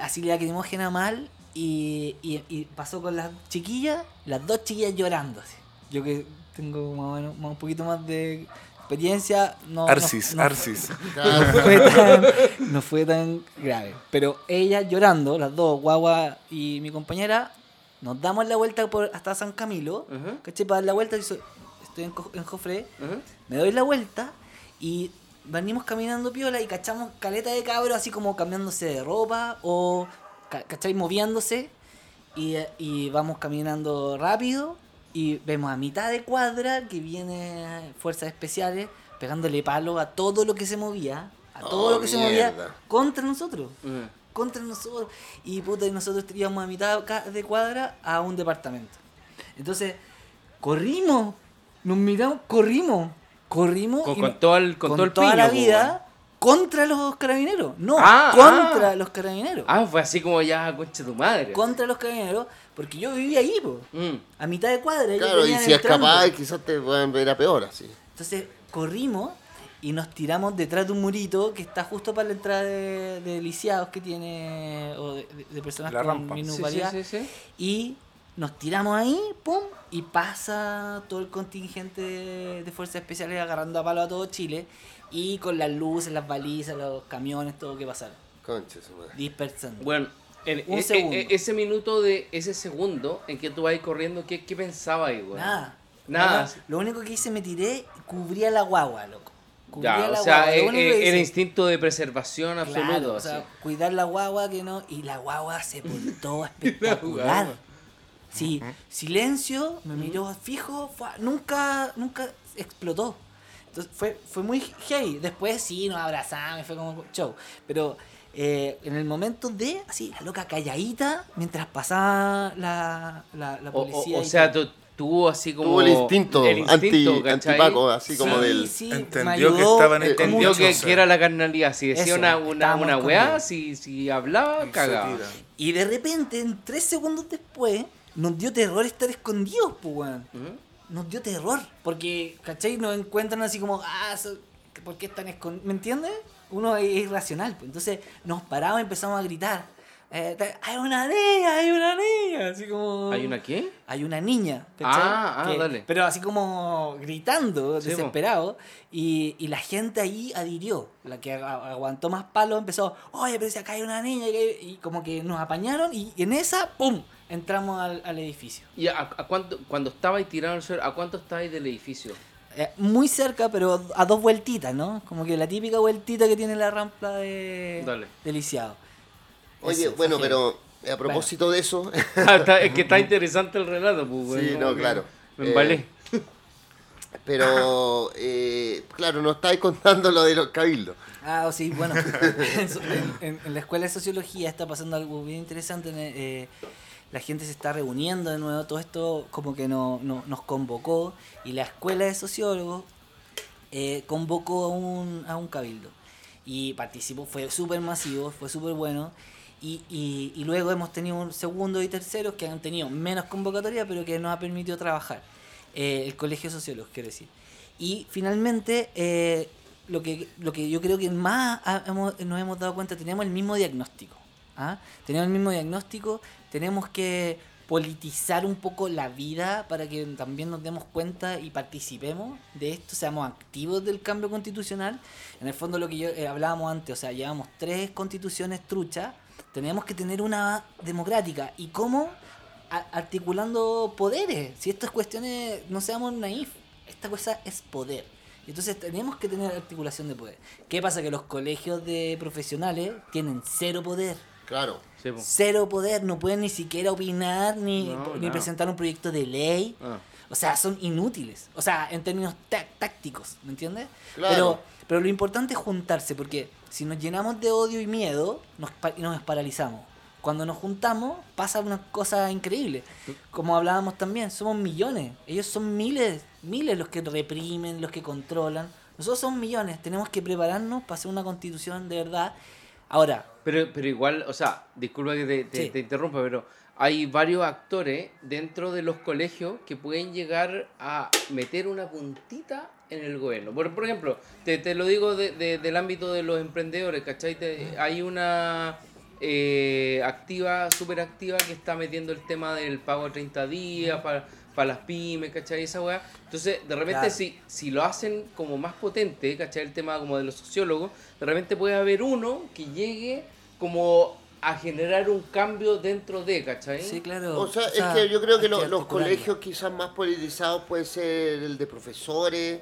así lacrimógena mal, y, y, y pasó con las chiquillas, las dos chiquillas llorando. Así. Yo que tengo más o menos más- un poquito más de experiencia, no... no- Arcis, no- Arcis. Claro. no fue, tan, no fue tan grave. Pero ellas llorando, las dos, Guagua y mi compañera, nos damos la vuelta por hasta San Camilo, Ujú. ¿cachai? Para dar la vuelta, estoy en, en Jofre, me doy la vuelta y venimos caminando piola y cachamos caleta de cabros así como cambiándose de ropa o, ¿cachai? Moviéndose y, y vamos caminando rápido y vemos a mitad de cuadra que viene fuerzas especiales pegándole palo a todo lo que se movía, a todo Oh, lo que se movía contra nosotros Ujú. contra nosotros. Y puta, y nosotros íbamos a mitad de cuadra a un departamento. Entonces, corrimos, nos miramos, corrimos, corrimos. Con, y con todo el, con con todo el toda piño, la vida contra los carabineros. No, Ah, contra ah. los carabineros. Ah, fue así como ya, concha tu madre. Contra los carabineros, porque yo vivía ahí, po, Mm. a mitad de cuadra. Claro, y si escapabas, quizás te pueden ver a peor así. Entonces corrimos y nos tiramos detrás de un murito que está justo para la entrada de, de lisiados que tiene, o de, de- de personas La con rampa. Sí, sí, minusvalía. sí, sí. Y nos tiramos ahí, pum, y pasa todo el contingente de, de fuerzas especiales agarrando a palo a todo Chile y con las luces, las balizas, los camiones, todo que su madre. dispersando. Bueno, en, Un e- e- segundo. e- ese minuto de ese segundo en que tú vas corriendo, ¿qué, qué pensabas ahí, weón? Nada. Nada. Lo único que hice, me tiré, cubría la guagua, loco. Cubría Ya, la o sea, guagua. Lo e- instinto de preservación absoluto. Claro, o así. sea, cuidar la guagua que no. Y la guagua se [LAUGHS] portó espectacular. Sí, silencio, me miró fijo, fue- nunca, nunca explotó. Entonces fue, fue muy heavy. Después sí, nos abrazamos, fue como show. Pero eh, en el momento de, así, la loca calladita, mientras pasaba la, la, la O, o- policía. o y sea, tú, tuvo así como. Tuvo el instinto, el instinto, anti, antipaco, así como Sí, del... sí, Entendió que estaban Entendió mucho, que, o sea. que era la carnalidad. Si decía Eso, una, una, una weá, si, si hablaba, cagaba. Y de repente, en tres segundos después, nos dio terror estar escondidos, pues, weón. Ujú. Nos dio terror. Porque, ¿cachai? Nos encuentran así como, ah, ¿por qué están escondidos? ¿Me entiendes? Uno es irracional. Pues. Entonces nos paramos y empezamos a gritar. eh, hay una niña, hay una niña. Así como... ¿Hay una qué? Hay una niña. ¿cachai? Ah, ah, dale. Pero así como gritando, Sí, desesperado. Y, y la gente ahí adhirió. La que agu- aguantó más palos empezó, oye, pero si acá hay una niña. Y como que nos apañaron y en esa, ¡pum! Entramos al, al edificio. ¿Y a, a cuánto, cuando estabais tirando el suelo, a cuánto estabais del edificio? Eh, muy cerca, pero a dos vueltitas, ¿no? Como que la típica vueltita que tiene la rampa de, Dale. de Lisiado. Oye, Eso, bueno, pero a propósito de eso, [LAUGHS] Ah, es que está [LAUGHS] interesante el relato, pues, Sí, no, claro. Me Eh, pero eh, claro, no estáis contando lo de los cabildos. Ah, sí, bueno. [LAUGHS] en, en- en- en la escuela de sociología está pasando algo bien interesante. en el- eh, la gente se está reuniendo de nuevo. Todo esto como que no, no- nos convocó. Y la escuela de sociólogos eh, convocó a un, a un cabildo. Y participó, fue súper masivo, fue súper bueno. Y, luego hemos tenido un segundo y terceros que han tenido menos convocatoria, pero que nos ha permitido trabajar. Eh, el colegio de sociólogos, quiero decir. Y finalmente, eh, lo, que, lo que yo creo que más nos hemos dado cuenta, tenemos el mismo diagnóstico. ¿Ah? Tenemos el mismo diagnóstico, tenemos que politizar un poco la vida para que también nos demos cuenta y participemos de esto, seamos activos del cambio constitucional. En el fondo lo que yo eh, hablábamos antes, o sea, llevamos tres constituciones truchas, tenemos que tener una democrática. ¿Y cómo? Articulando poderes. Si estas cuestiones, no seamos naif, esta cosa es poder. Entonces tenemos que tener articulación de poder. ¿Qué pasa? Que los colegios de profesionales tienen cero poder. Claro. Sí, po. Cero poder, no pueden ni siquiera opinar ni, No, ni nada. presentar un proyecto de ley. Ah. O sea, son inútiles. O sea, en términos tá- tácticos, ¿me entiendes? Claro. Pero, pero lo importante es juntarse, porque si nos llenamos de odio y miedo, nos, pa- nos paralizamos. Cuando nos juntamos, pasa una cosa increíble. Como hablábamos también, somos millones. Ellos son miles, miles los que reprimen, los que controlan. Nosotros somos millones. Tenemos que prepararnos para hacer una constitución de verdad. Ahora, Pero, pero igual, o sea, disculpa que te, te- Sí. te interrumpa, pero hay varios actores dentro de los colegios que pueden llegar a meter una puntita en el gobierno. Por, por ejemplo, te, te lo digo de- de- del ámbito de los emprendedores, ¿cachai? Te- hay una eh, activa, súper activa, que está metiendo el tema del pago de 30 días para, para las pymes, ¿cachai? Esa weá. Entonces, de repente, Claro. si, si lo hacen como más potente, ¿cachai? El tema como de los sociólogos, de repente puede haber uno que llegue como a generar un cambio dentro de, ¿cachai? sí, claro. O sea, o sea, es que yo creo que los articularlo. colegios quizás más politizados puede ser el de profesores.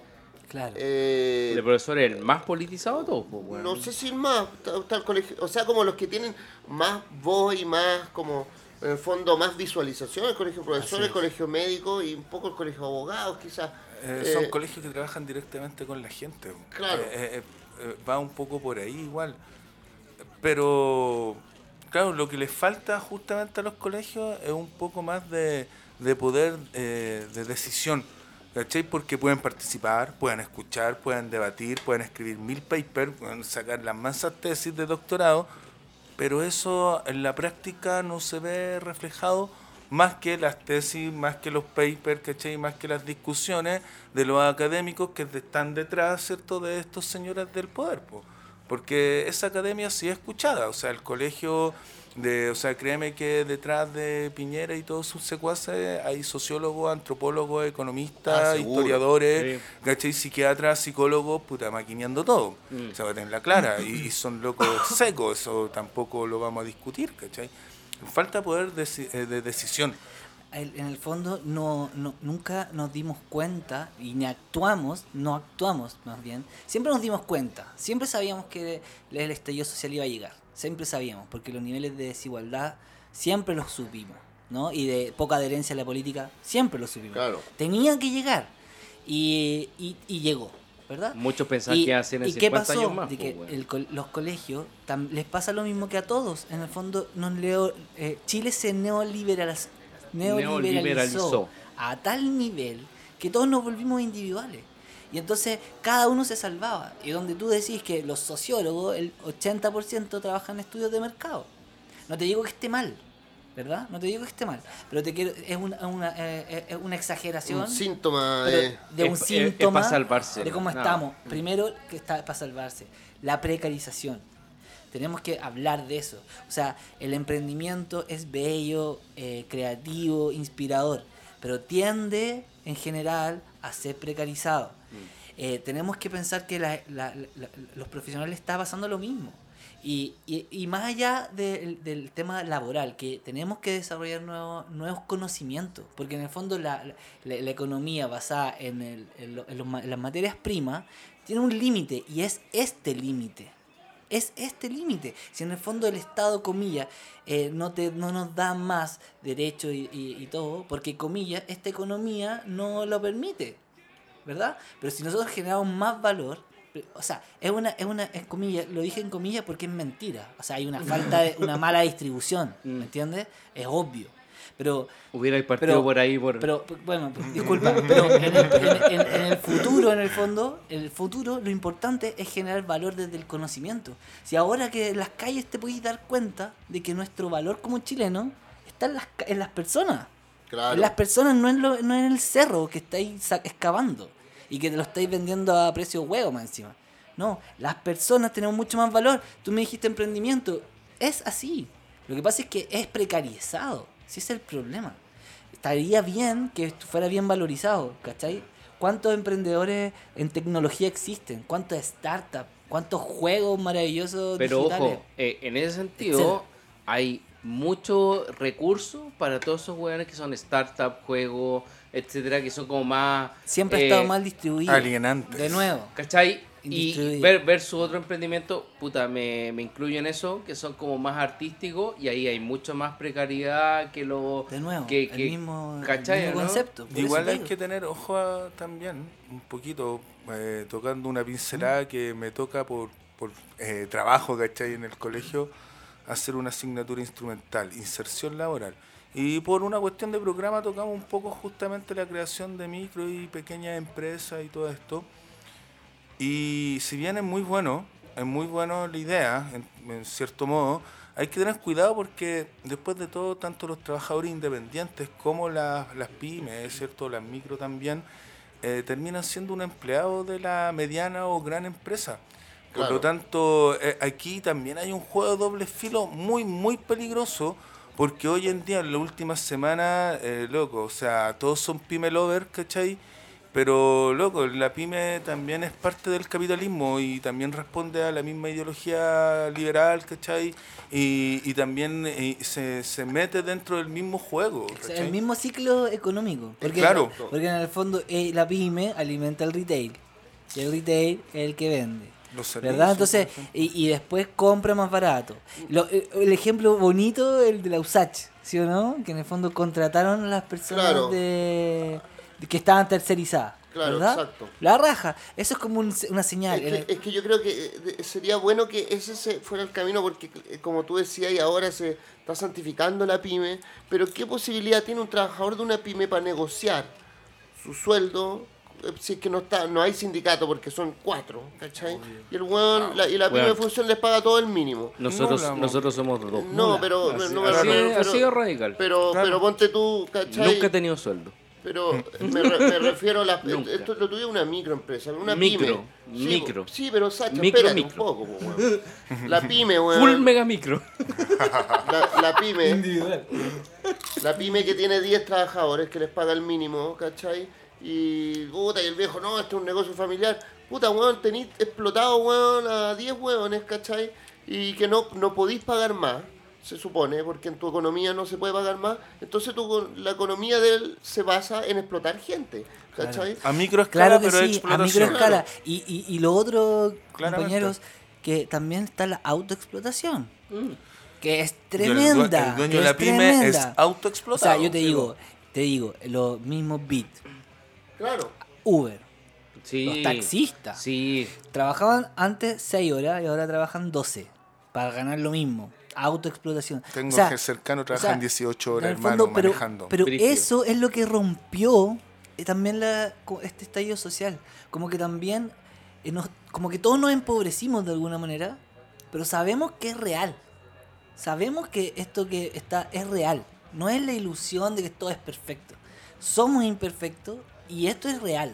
Claro. eh, El profesor es el más politizado weón. no sé si más, está- está el colegio, o sea, como los que tienen más voz y más, como, en el fondo, más visualización, el colegio de profesores, colegio médico y un poco el colegio de abogados, quizás. Eh, Eh, son colegios que trabajan directamente con la gente. Claro. Eh, eh, eh, va un poco por ahí igual. Pero, claro, lo que les falta justamente a los colegios es un poco más de, de poder eh, de decisión. ¿Cachai? Porque pueden participar, pueden escuchar, pueden debatir, pueden escribir mil papers, pueden sacar las mansas tesis de doctorado, pero eso en la práctica no se ve reflejado más que las tesis, más que los papers, ¿cachai? Más que las discusiones de los académicos que están detrás, ¿cierto?, de estos señores del poder, po. Porque esa academia sí es escuchada, o sea, el colegio de, o sea, créeme que detrás de Piñera y todos sus secuaces hay sociólogos, antropólogos, economistas, Ah, historiadores, Sí. ¿cachai? Psiquiatras, psicólogos, puta, maquineando todo. Mm. Se va a tener la clara. Y, y son locos [COUGHS] secos, eso tampoco lo vamos a discutir, ¿cachai? Falta poder deci- eh, de decisión. en el fondo no, no- nunca nos dimos cuenta y ni actuamos, no actuamos más bien. Siempre nos dimos cuenta, siempre sabíamos que el estallido social iba a llegar, siempre sabíamos, porque los niveles de desigualdad siempre los supimos, ¿no? Y de poca adherencia a la política siempre los supimos. Claro. Tenía que llegar y, y- y llegó, ¿verdad? Muchos pensaban que iba a ser en ¿y qué 50 pasó? años más, De que el col- los colegios tam- les pasa lo mismo que a todos. En el fondo, nos leo, eh, Chile se neoliberaliz- neoliberalizó, Neoliberalizó. a tal nivel que todos nos volvimos individuales. Y entonces cada uno se salvaba. Y donde tú decís que los sociólogos, el 80% trabajan en estudios de mercado. No te digo que esté mal, ¿verdad? No te digo que esté mal. Pero te quiero, es una, una, eh, es una exageración Un síntoma de... de un Es- es- es síntoma pa' salvarse, de cómo no. estamos. Primero, que está para salvarse. La precarización. Tenemos que hablar de eso. O sea, el emprendimiento es bello, eh, creativo, inspirador, pero tiende en general a ser precarizado. Eh, tenemos que pensar que la- la- los profesionales está pasando lo mismo. Y, y- y más allá del, tema laboral, que tenemos que desarrollar nuevos, conocimientos, porque en el fondo la, economía basada en, las materias primas tiene un límite y es este límite. Es este límite. Si en el fondo el Estado, comillas, eh, no, te, no nos da más derechos y todo, porque, comillas, esta economía no lo permite. ¿Verdad? Pero si nosotros generamos más valor, o sea, es una, es una, es comillas, lo dije en comillas porque es mentira. O sea, hay una falta de, una [LAUGHS] mala distribución, ¿me entiendes? Es obvio. Pero, Hubierais partido pero- por ahí por... pero, bueno, disculpa, pero en el, en- en- en el futuro, en el fondo, en el futuro, lo importante es generar valor desde el conocimiento. Si ahora que en las calles te podéis dar cuenta de que nuestro valor como chileno está en las, en las personas. Claro. Las personas, no en, lo- no en el cerro que estáis excavando y que te lo estáis vendiendo a precio huevo más encima. No, las personas tenemos mucho más valor. Tú me dijiste emprendimiento. Es así. Lo que pasa es que es precarizado. Ese es el problema. Estaría bien que esto fuera bien valorizado, ¿cachai? ¿Cuántos emprendedores en tecnología existen? ¿Cuántos startups? ¿Cuántos juegos maravillosos Pero digitales? ojo, eh, en ese sentido Etcétera. hay mucho recurso para todos esos weones que son startup, juegos, etcétera, que son como más... Siempre ha eh, estado mal distribuido. alienantes. De nuevo. ¿Cachai? Y Indistribuido. ver, versus otro emprendimiento, puta, me, me incluyo en eso, que son como más artísticos y ahí hay mucho más precariedad que lo... De nuevo, que, el que- mismo, el ¿cachai, mismo no? concepto. Igual hay que tener ojo a- también, un poquito, eh, tocando una pincelada que me toca por, por eh, trabajo, ¿cachai? En el colegio, hacer una asignatura instrumental, inserción laboral. Y por una cuestión de programa tocamos un poco justamente la creación de micro y pequeñas empresas y todo esto. Y si bien es muy bueno, es muy bueno la idea, en, cierto modo, hay que tener cuidado porque después de todo, tanto los trabajadores independientes como las, las pymes, ¿cierto? las micro también, eh, terminan siendo un empleado de la mediana o gran empresa. Por Claro. lo tanto, eh, aquí también hay un juego de doble filo muy, muy peligroso, porque hoy en día, en las últimas semanas, eh, loco, o sea, todos son pyme lovers, ¿cachai? Pero, loco, la pyme también es parte del capitalismo y también responde a la misma ideología liberal, ¿cachai? Y, y también eh, se, se mete dentro del mismo juego, ¿cachai? el mismo ciclo económico. Porque, Claro. Porque en el fondo eh, la pyme alimenta el retail. Y el retail es el que vende. Los ¿Verdad? Entonces, y, y después compra más barato. Lo- eh, el ejemplo bonito, el de la USACH, ¿sí o no? Que en el fondo contrataron a las personas Claro. de, de que estaban tercerizadas. Claro, ¿verdad? exacto. La raja. Eso es como un- una señal. Es que, es que yo creo que eh, sería bueno que ese se fuera el camino porque, eh, como tú decías, y ahora se está santificando la pyme, pero ¿qué posibilidad tiene un trabajador de una pyme para negociar su sueldo si es que no está no hay sindicato porque son cuatro, ¿cachai? Y el weón, la, y la pyme de función les paga todo el mínimo. Nosotros, Nula, nosotros somos dos. No, pero, Así, no, así- pero- así pero- es radical. Pero, Claro. pero ponte tú, ¿cachai? Nunca he tenido sueldo. Pero me, re- me refiero a la... [LAUGHS] Nunca. Esto lo tuve una microempresa, una Micro, pyme. Sí, micro. Sí, pero Sacha, Micro, espérate micro. un poco, po, weón. La pyme, [LAUGHS] weón. Full mega micro. La, la pyme. La pyme que tiene 10 trabajadores que les paga el mínimo, ¿cachai? Y puta, y el viejo, no, esto es un negocio familiar. Puta, weón, tenéis explotado, weón, a 10 weones, ¿cachai? Y que no, no podéis pagar más, se supone, porque en tu economía no se puede pagar más. Entonces tu, la economía de él se basa en explotar gente, ¿cachai? A microescala, Claro que pero sí, a explotación. microescala. Y, y, y lo otro, Claramente. compañeros, que también está la autoexplotación. Que es Y el due- tremenda. El dueño de la pyme es tremenda. O autoexplotado. sea, yo te digo, te digo, los mismos Bit, Claro. Uber, Sí. los taxistas, Sí. trabajaban antes 6 horas y ahora trabajan 12 para ganar lo mismo. Autoexplotación. Tengo O sea, que cercano, o trabajan sea, 18 horas, hermano, fondo, pero, manejando. Pero Brígido. eso es lo que rompió eh, también la, este estallido social. Como que también, eh, nos- como que todos nos empobrecimos de alguna manera, pero sabemos que es real. Sabemos que esto que está es real. No es la ilusión de que todo es perfecto. Somos imperfectos y esto es real.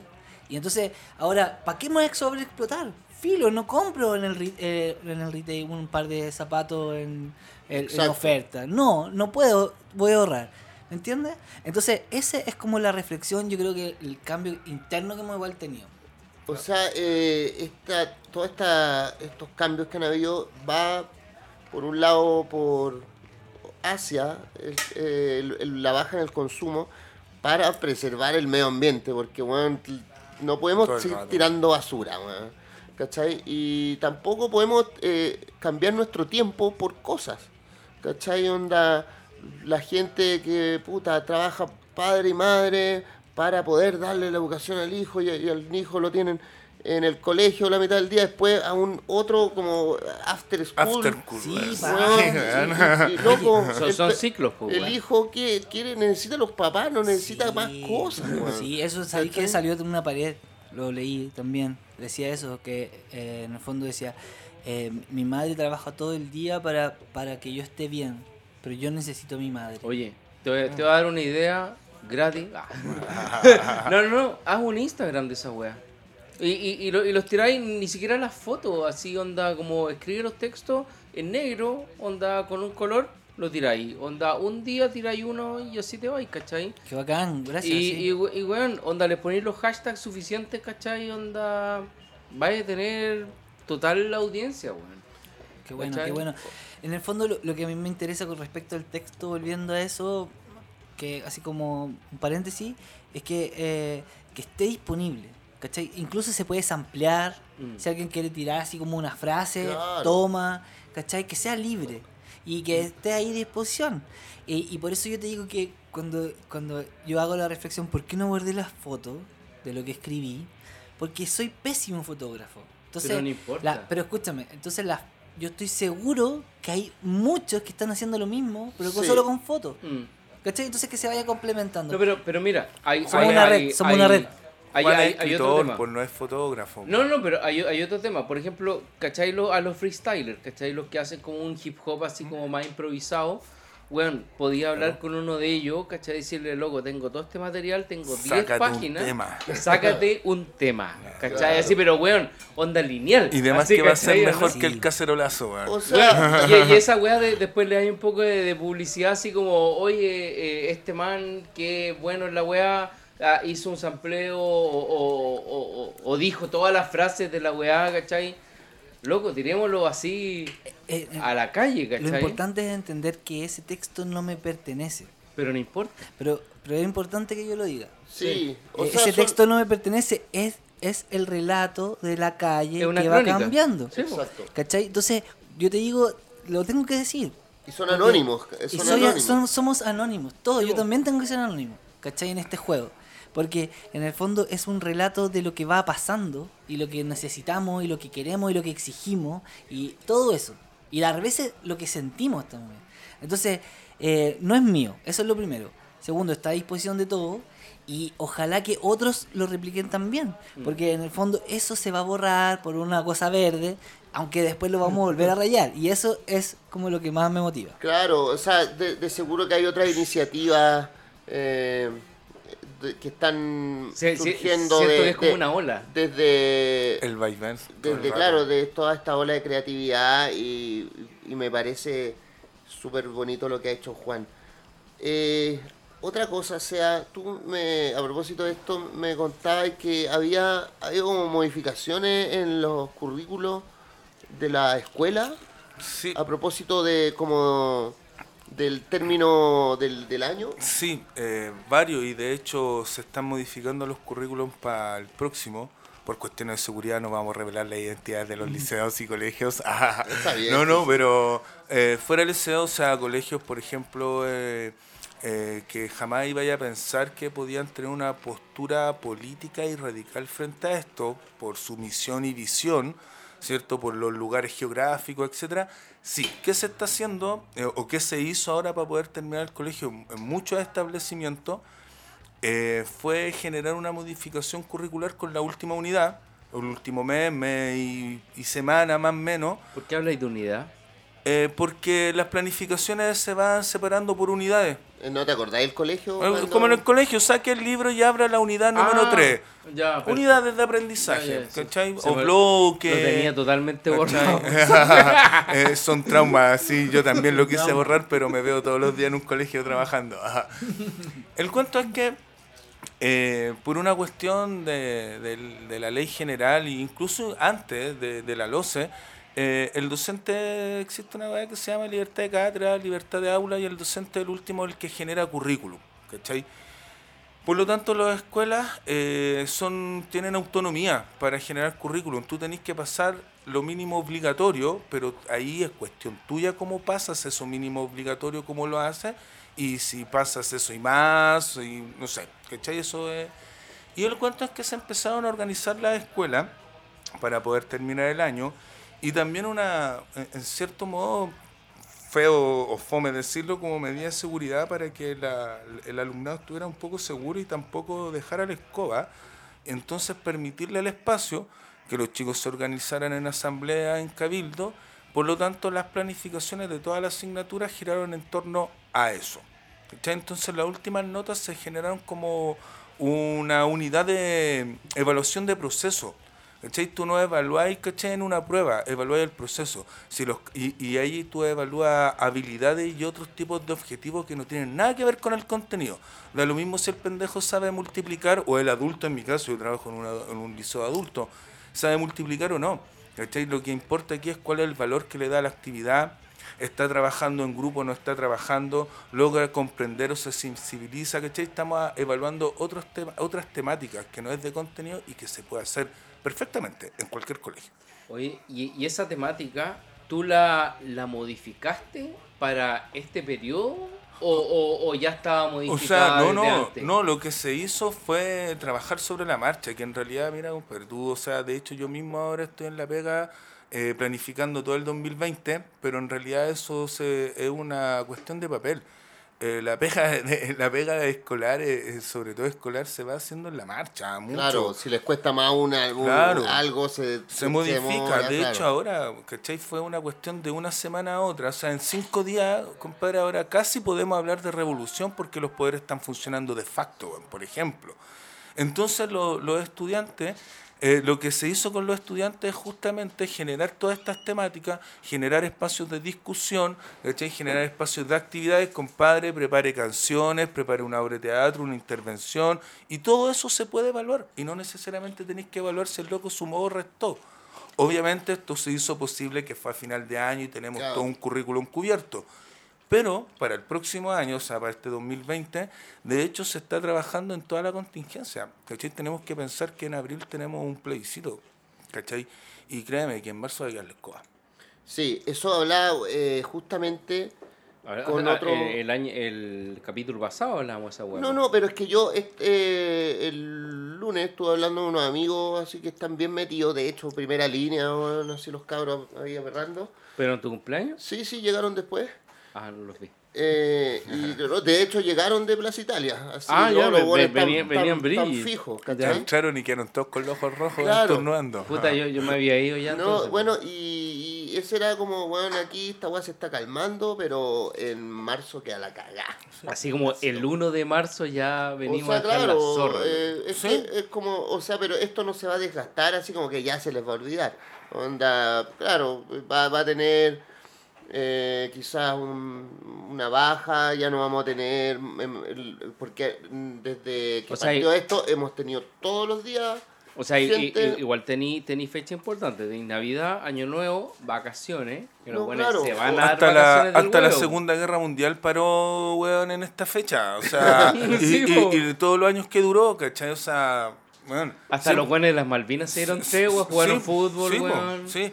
Y entonces, ahora, ¿para qué me voy a sobreexplotar? Filo, no compro en el, eh, en el retail un par de zapatos en, en- en oferta. No, no puedo, voy a ahorrar. ¿Me entiendes? Entonces, ese es como la reflexión, yo creo que el cambio interno que hemos igual tenido. O sea, eh, esta, todos esta, estos cambios que han habido va, por un lado, por hacia el- el- el- la baja en el consumo para preservar el medio ambiente, porque t- no podemos Todo seguir tirando basura, ¿cachai? Y tampoco podemos eh, cambiar nuestro tiempo por cosas, ¿cachai? Onda, la gente que, puta, trabaja padre y madre para poder darle la educación al hijo y, y al hijo lo tienen en el colegio la mitad del día, después a un otro como after school. After Sí, loco, Son, ciclos, pues, el hijo que quiere, necesita a los papás, no necesita Sí, más cosas. Sí, eso sabéis que salió de una pared, lo leí también. Decía eso, que eh, en el fondo decía, eh, mi madre trabaja todo el día para, para que yo esté bien, pero yo necesito a mi madre. Oye, te voy, te voy a dar una idea gratis. Ah. [LAUGHS] [LAUGHS] no, no, no, haz un Instagram de esa wea. Y, y, y, lo- y los tiráis ni siquiera las fotos, así onda como escribe los textos en negro, onda con un color, lo tiráis. Onda un día tiráis uno y así te vais, ¿cachai? Qué bacán, gracias. Y, sí. y, we- y weón, onda, le ponéis los hashtags suficientes, ¿cachai? Onda, vais a tener total la audiencia, weón. Qué bueno, ¿Cachai? qué bueno. En el fondo lo, lo que a mí me interesa con respecto al texto, volviendo a eso, que así como un paréntesis, es que, eh, que esté disponible. ¿Cachai? Incluso se puede samplear, Mm. si alguien quiere tirar así como una frase, Claro. toma, ¿cachai? Que sea libre y que esté ahí a disposición. Y, y por eso yo te digo que cuando, cuando yo hago la reflexión, ¿por qué no guardé las fotos de lo que escribí? Porque soy pésimo fotógrafo. Entonces, Pero no importa. la- pero escúchame, entonces las yo estoy seguro que hay muchos que están haciendo lo mismo, pero Sí. solo con fotos. Mm. ¿Cachai? Entonces que se vaya complementando. No, pero, pero mira, hay, Somos hay- una hay- red, somos hay- una red. Hay, Juan hay- es hay otro tema. pues no es fotógrafo. No, no, pero hay, hay otro tema. Por ejemplo, ¿cachai lo- a los freestylers? ¿Cachai? Los que hacen como un hip hop así como más improvisado. Bueno, podía hablar con uno de ellos, ¿cachai? Decirle, loco, tengo todo este material, tengo 10 Sácate un páginas. tema. [LAUGHS] Sácate un tema. ¿Cachai? Así, pero weón, onda lineal. Y demás Así, que va a ser mejor Sí. que el cacerolazo, weón. O sea, Weón, y, y esa weá de- después le hay un poco de, de publicidad así como, oye, eh, este man que bueno en la weá ah, hizo un sampleo o, o- o- o- o dijo todas las frases de la weá, ¿cachai? Loco, tirémoslo así Eh, eh, a la calle, lo ¿cachai? importante es entender que ese texto no me pertenece. Pero no importa. Pero, pero es importante que yo lo diga. sí. O Eh, sea, ese son- texto no me pertenece, es, es el relato de la calle Es una que crónica. va cambiando. Sí, po. Exacto. ¿Cachai? Entonces, yo te digo, lo tengo que decir. Y son anónimos. Y soy- anónimos. son- somos anónimos, todos. Sí, yo también tengo que ser anónimo, ¿cachai? En este juego. Porque en el fondo es un relato de lo que va pasando y lo que necesitamos y lo que queremos y lo que exigimos y todo eso. Y a veces lo que sentimos también. Entonces, eh, no es mío, eso es lo primero. Segundo, está a disposición de todo y ojalá que otros lo repliquen también. Porque en el fondo eso se va a borrar por una cosa verde, aunque después lo vamos a volver a rayar. Y eso es como lo que más me motiva. Claro, o sea, de, de seguro que hay otras iniciativas eh, que están Sí, surgiendo siento de- que es como de- una ola. desde El vaivén. desde claro de toda esta ola de creatividad y, y me parece súper bonito lo que ha hecho Juan Eh, otra cosa o sea tú me a propósito de esto me contabas que había había como modificaciones en los currículos de la escuela Sí, a propósito de como del término del, del año sí eh, varios y de hecho se están modificando los currículums para el próximo. Por cuestiones de seguridad no vamos a revelar la identidad de los liceos y colegios. Ah, [LAUGHS] Está bien, no, no, pero eh, fuera del liceo, o sea, colegios, por ejemplo, eh, eh, que jamás iba a pensar que podían tener una postura política y radical frente a esto, por su misión y visión, ¿cierto? Por los lugares geográficos, etcétera. Sí, ¿qué se está haciendo eh, o qué se hizo ahora para poder terminar el colegio en muchos establecimientos? eh, fue generar una modificación curricular con la última unidad, el último mes, mes y, y semana más o menos, ¿Por qué habláis de unidad? eh, porque las planificaciones se van separando por unidades. ¿No te acordáis del colegio? Cuando- Como en el colegio, saque el libro y abra la unidad número Ah, 3. Ya, perfecto. Unidades de aprendizaje, Ya, ya, sí. ¿cachai? Se O me- bloques. Lo tenía totalmente borrado. [LAUGHS] Eh, son traumas, sí, yo también lo quise borrar, pero me veo todos los días en un colegio trabajando. El cuento es que eh, por una cuestión de, de la ley general e incluso antes de, de la LOCE, eh, el docente existe una cosa que se llama libertad de cátedra, libertad de aula y el docente el último el que genera currículum, ¿cachai? Por lo tanto, las escuelas eh, son, tienen autonomía para generar currículum. Tú tenés que pasar lo mínimo obligatorio, pero ahí es cuestión tuya cómo pasas eso mínimo obligatorio, cómo lo haces, y si pasas eso y más, y no sé, ¿cachai? Eso es... Y el cuento es que se empezaron a organizar las escuelas para poder terminar el año, y también una, en- cierto modo, feo o fome decirlo como medida de seguridad para que la- el alumnado estuviera un poco seguro y tampoco dejara la escoba. Entonces permitirle el espacio, que los chicos se organizaran en asamblea, en cabildo. Por lo tanto, las planificaciones de todas las asignaturas giraron en torno a eso. Entonces las últimas notas se generaron como una unidad de evaluación de proceso. ¿Cachai? Tú no evaluáis, ¿cachai? En una prueba, evaluáis el proceso. Si los, y, y ahí tú evalúas habilidades y otros tipos de objetivos que no tienen nada que ver con el contenido. Da lo mismo si el pendejo sabe multiplicar, o el adulto, en mi caso, yo trabajo en, una, en un liceo adulto, sabe multiplicar o no. ¿Cachai? Lo que importa aquí es cuál es el valor que le da a la actividad, está trabajando en grupo, no está trabajando, logra comprender o se sensibiliza, ¿cachai? Estamos evaluando otros temas, otras temáticas que no es de contenido y que se puede hacer perfectamente en cualquier colegio. Oye, y, y esa temática, ¿tú la, la modificaste para este periodo? ¿O, o- o ya estaba O sea, no, no, antes? no, lo que se hizo fue trabajar sobre la marcha, que en realidad, mira, compadre, tú, o sea, de hecho yo mismo ahora estoy en la pega eh, planificando todo el 2020, pero en realidad eso se, es una cuestión de papel. Eh, la pega [LAUGHS] de- la pega escolar, eh, eh, sobre todo escolar, se va haciendo en la marcha, mucho. Claro, si les cuesta más una, un- Claro. algo, se, se modifica. demora, de claro. hecho, ahora, ¿cachai? Fue una cuestión de una semana a otra. O sea, en cinco días, compadre, ahora casi podemos hablar de revolución porque los poderes están funcionando de facto, por ejemplo. Entonces, lo- los estudiantes, eh, lo que se hizo con los estudiantes es justamente generar todas estas temáticas, generar espacios de discusión, ¿cachai? generar espacios de actividades, compadre, prepare canciones, prepare una obra de teatro, una intervención, y todo eso se puede evaluar, y no necesariamente tenéis que evaluar si el loco sumó o restó. Obviamente esto se hizo posible que fue a final de año y tenemos Claro. todo un currículum cubierto. Pero para el próximo año, o sea, para este 2020, de hecho se está trabajando en toda la contingencia. ¿Cachai? Tenemos que pensar que en abril tenemos un plebiscito. ¿Cachai? Y créeme que en marzo hay que darle escoba. Sí, eso hablaba eh, justamente... Ahora, con otro- eh, el, año, el capítulo pasado hablamos de esa hueá. No, no, pero es que yo este, eh, el lunes estuve hablando con unos amigos así que están bien metidos, de hecho, primera línea, bueno, así los cabros ahí aberrando. ¿Pero en tu cumpleaños? Sí, sí, llegaron después. Ah, no los vi. Eh, y de hecho llegaron de Plaza Italia. Así, Ah, ya, los tan- venían- tan- venían tan brillos. fijos, Ya. Entraron y quedaron todos con los ojos rojos Claro. estornudando. Puta, Ah. yo, yo me había ido ya. No, entonces. bueno, y, y ese era como, bueno, aquí esta weá se está calmando, pero en marzo queda la cagada. Así como el 1 de marzo ya venimos o sea, a la zorra. eh, es, Sí. que es como, o sea, pero esto no se va a desgastar así como que ya se les va a olvidar. Onda, claro, va, va a tener eh, quizás un- una baja, ya no vamos a tener, em, porque desde que O sea, partió esto hemos tenido todos los días O sea, i- i- gente- igual tení, tení fecha importante. De Navidad, Año Nuevo, vacaciones. Que los No, buenos claro. se van a dar Hasta la, vacaciones del hasta la. Segunda Guerra Mundial paró, weón, en esta fecha. O sea, [LAUGHS] y, Sí, y- po. y todos los años que duró, ¿cachai? O sea, Hasta sí, los buenos de las Malvinas se dieron tregua, jugaron Sí, fútbol, sí, weón. sí.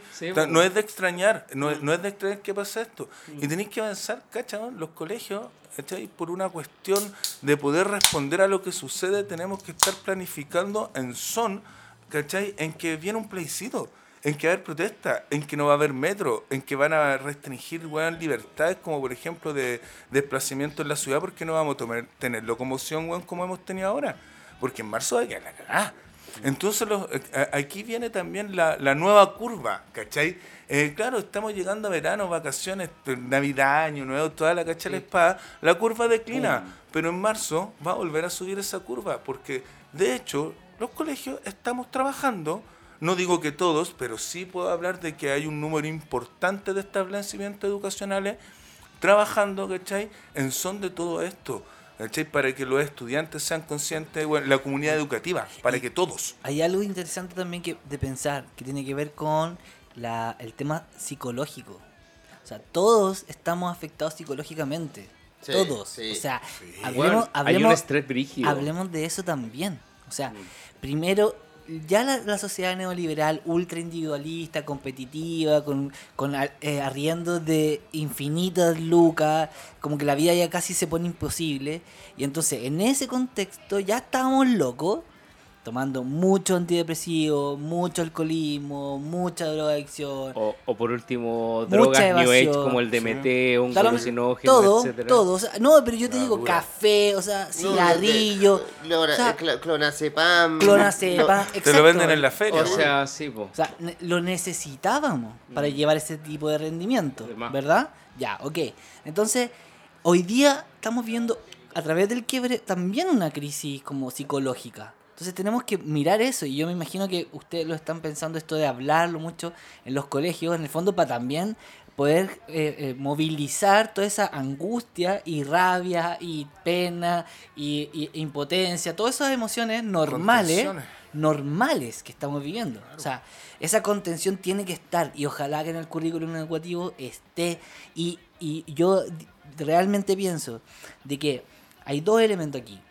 No es de extrañar, no es, no es de extrañar que pasa esto. Y tenéis que avanzar, ¿cachai? Los colegios, ¿cachai? Por una cuestión de poder responder a lo que sucede, tenemos que estar planificando en son, ¿cachai? En que viene un plebiscito, en que va a haber protesta, en que no va a haber metro, en que van a restringir weón, libertades como por ejemplo de desplazamiento en la ciudad porque no vamos a tomar- tener locomoción weón, como hemos tenido ahora. Porque en marzo hay que la cagada. Entonces los- eh, aquí viene también la, la nueva curva, ¿cachai? Eh, claro, estamos llegando a verano, vacaciones, Navidad, Año Nuevo, toda la cacha de la espada, la curva declina, pero en marzo va a volver a subir esa curva, porque de hecho los colegios estamos trabajando, no digo que todos, pero sí puedo hablar de que hay un número importante de establecimientos educacionales trabajando, ¿cachai? En son de todo esto, ¿cachai? Para que los estudiantes sean conscientes, bueno, la comunidad educativa, para que todos. Hay algo interesante también que, de pensar que tiene que ver con la, el tema psicológico. O sea, todos estamos afectados psicológicamente. Sí, todos. sí. O sea, hablemos, hay un hablemos, estrés brígido. hablemos de eso también. O sea, primero, ya la, la sociedad neoliberal ultra individualista, competitiva, con, con eh, de infinitas lucas, como que la vida ya casi se pone imposible. Y entonces, en ese contexto, ya estábamos locos, tomando mucho antidepresivo, mucho alcoholismo, mucha drogadicción. O, o por último, drogas New Age como el DMT, un Da lo- alucinógeno, todo, etcétera. todo. o sea, no, pero yo te digo, dura. café, o sea, No, cigarrillo. de- clora- o sea, eh, cl- clonazepam. clonazepam, Te exacto. lo venden en la feria. O sea, sí, po. O sea, ne- lo necesitábamos para llevar ese tipo de rendimiento. ¿verdad? Ya, ok. Entonces, hoy día estamos viendo a través del quiebre también una crisis como psicológica. Entonces tenemos que mirar eso y yo me imagino que ustedes lo están pensando esto de hablarlo mucho en los colegios, en el fondo para también poder eh, eh, movilizar toda esa angustia y rabia y pena y, y impotencia, todas esas emociones normales, normales que estamos viviendo. O sea, esa contención tiene que estar y ojalá que en el currículum educativo esté. Y, y yo realmente pienso de que hay dos elementos aquí.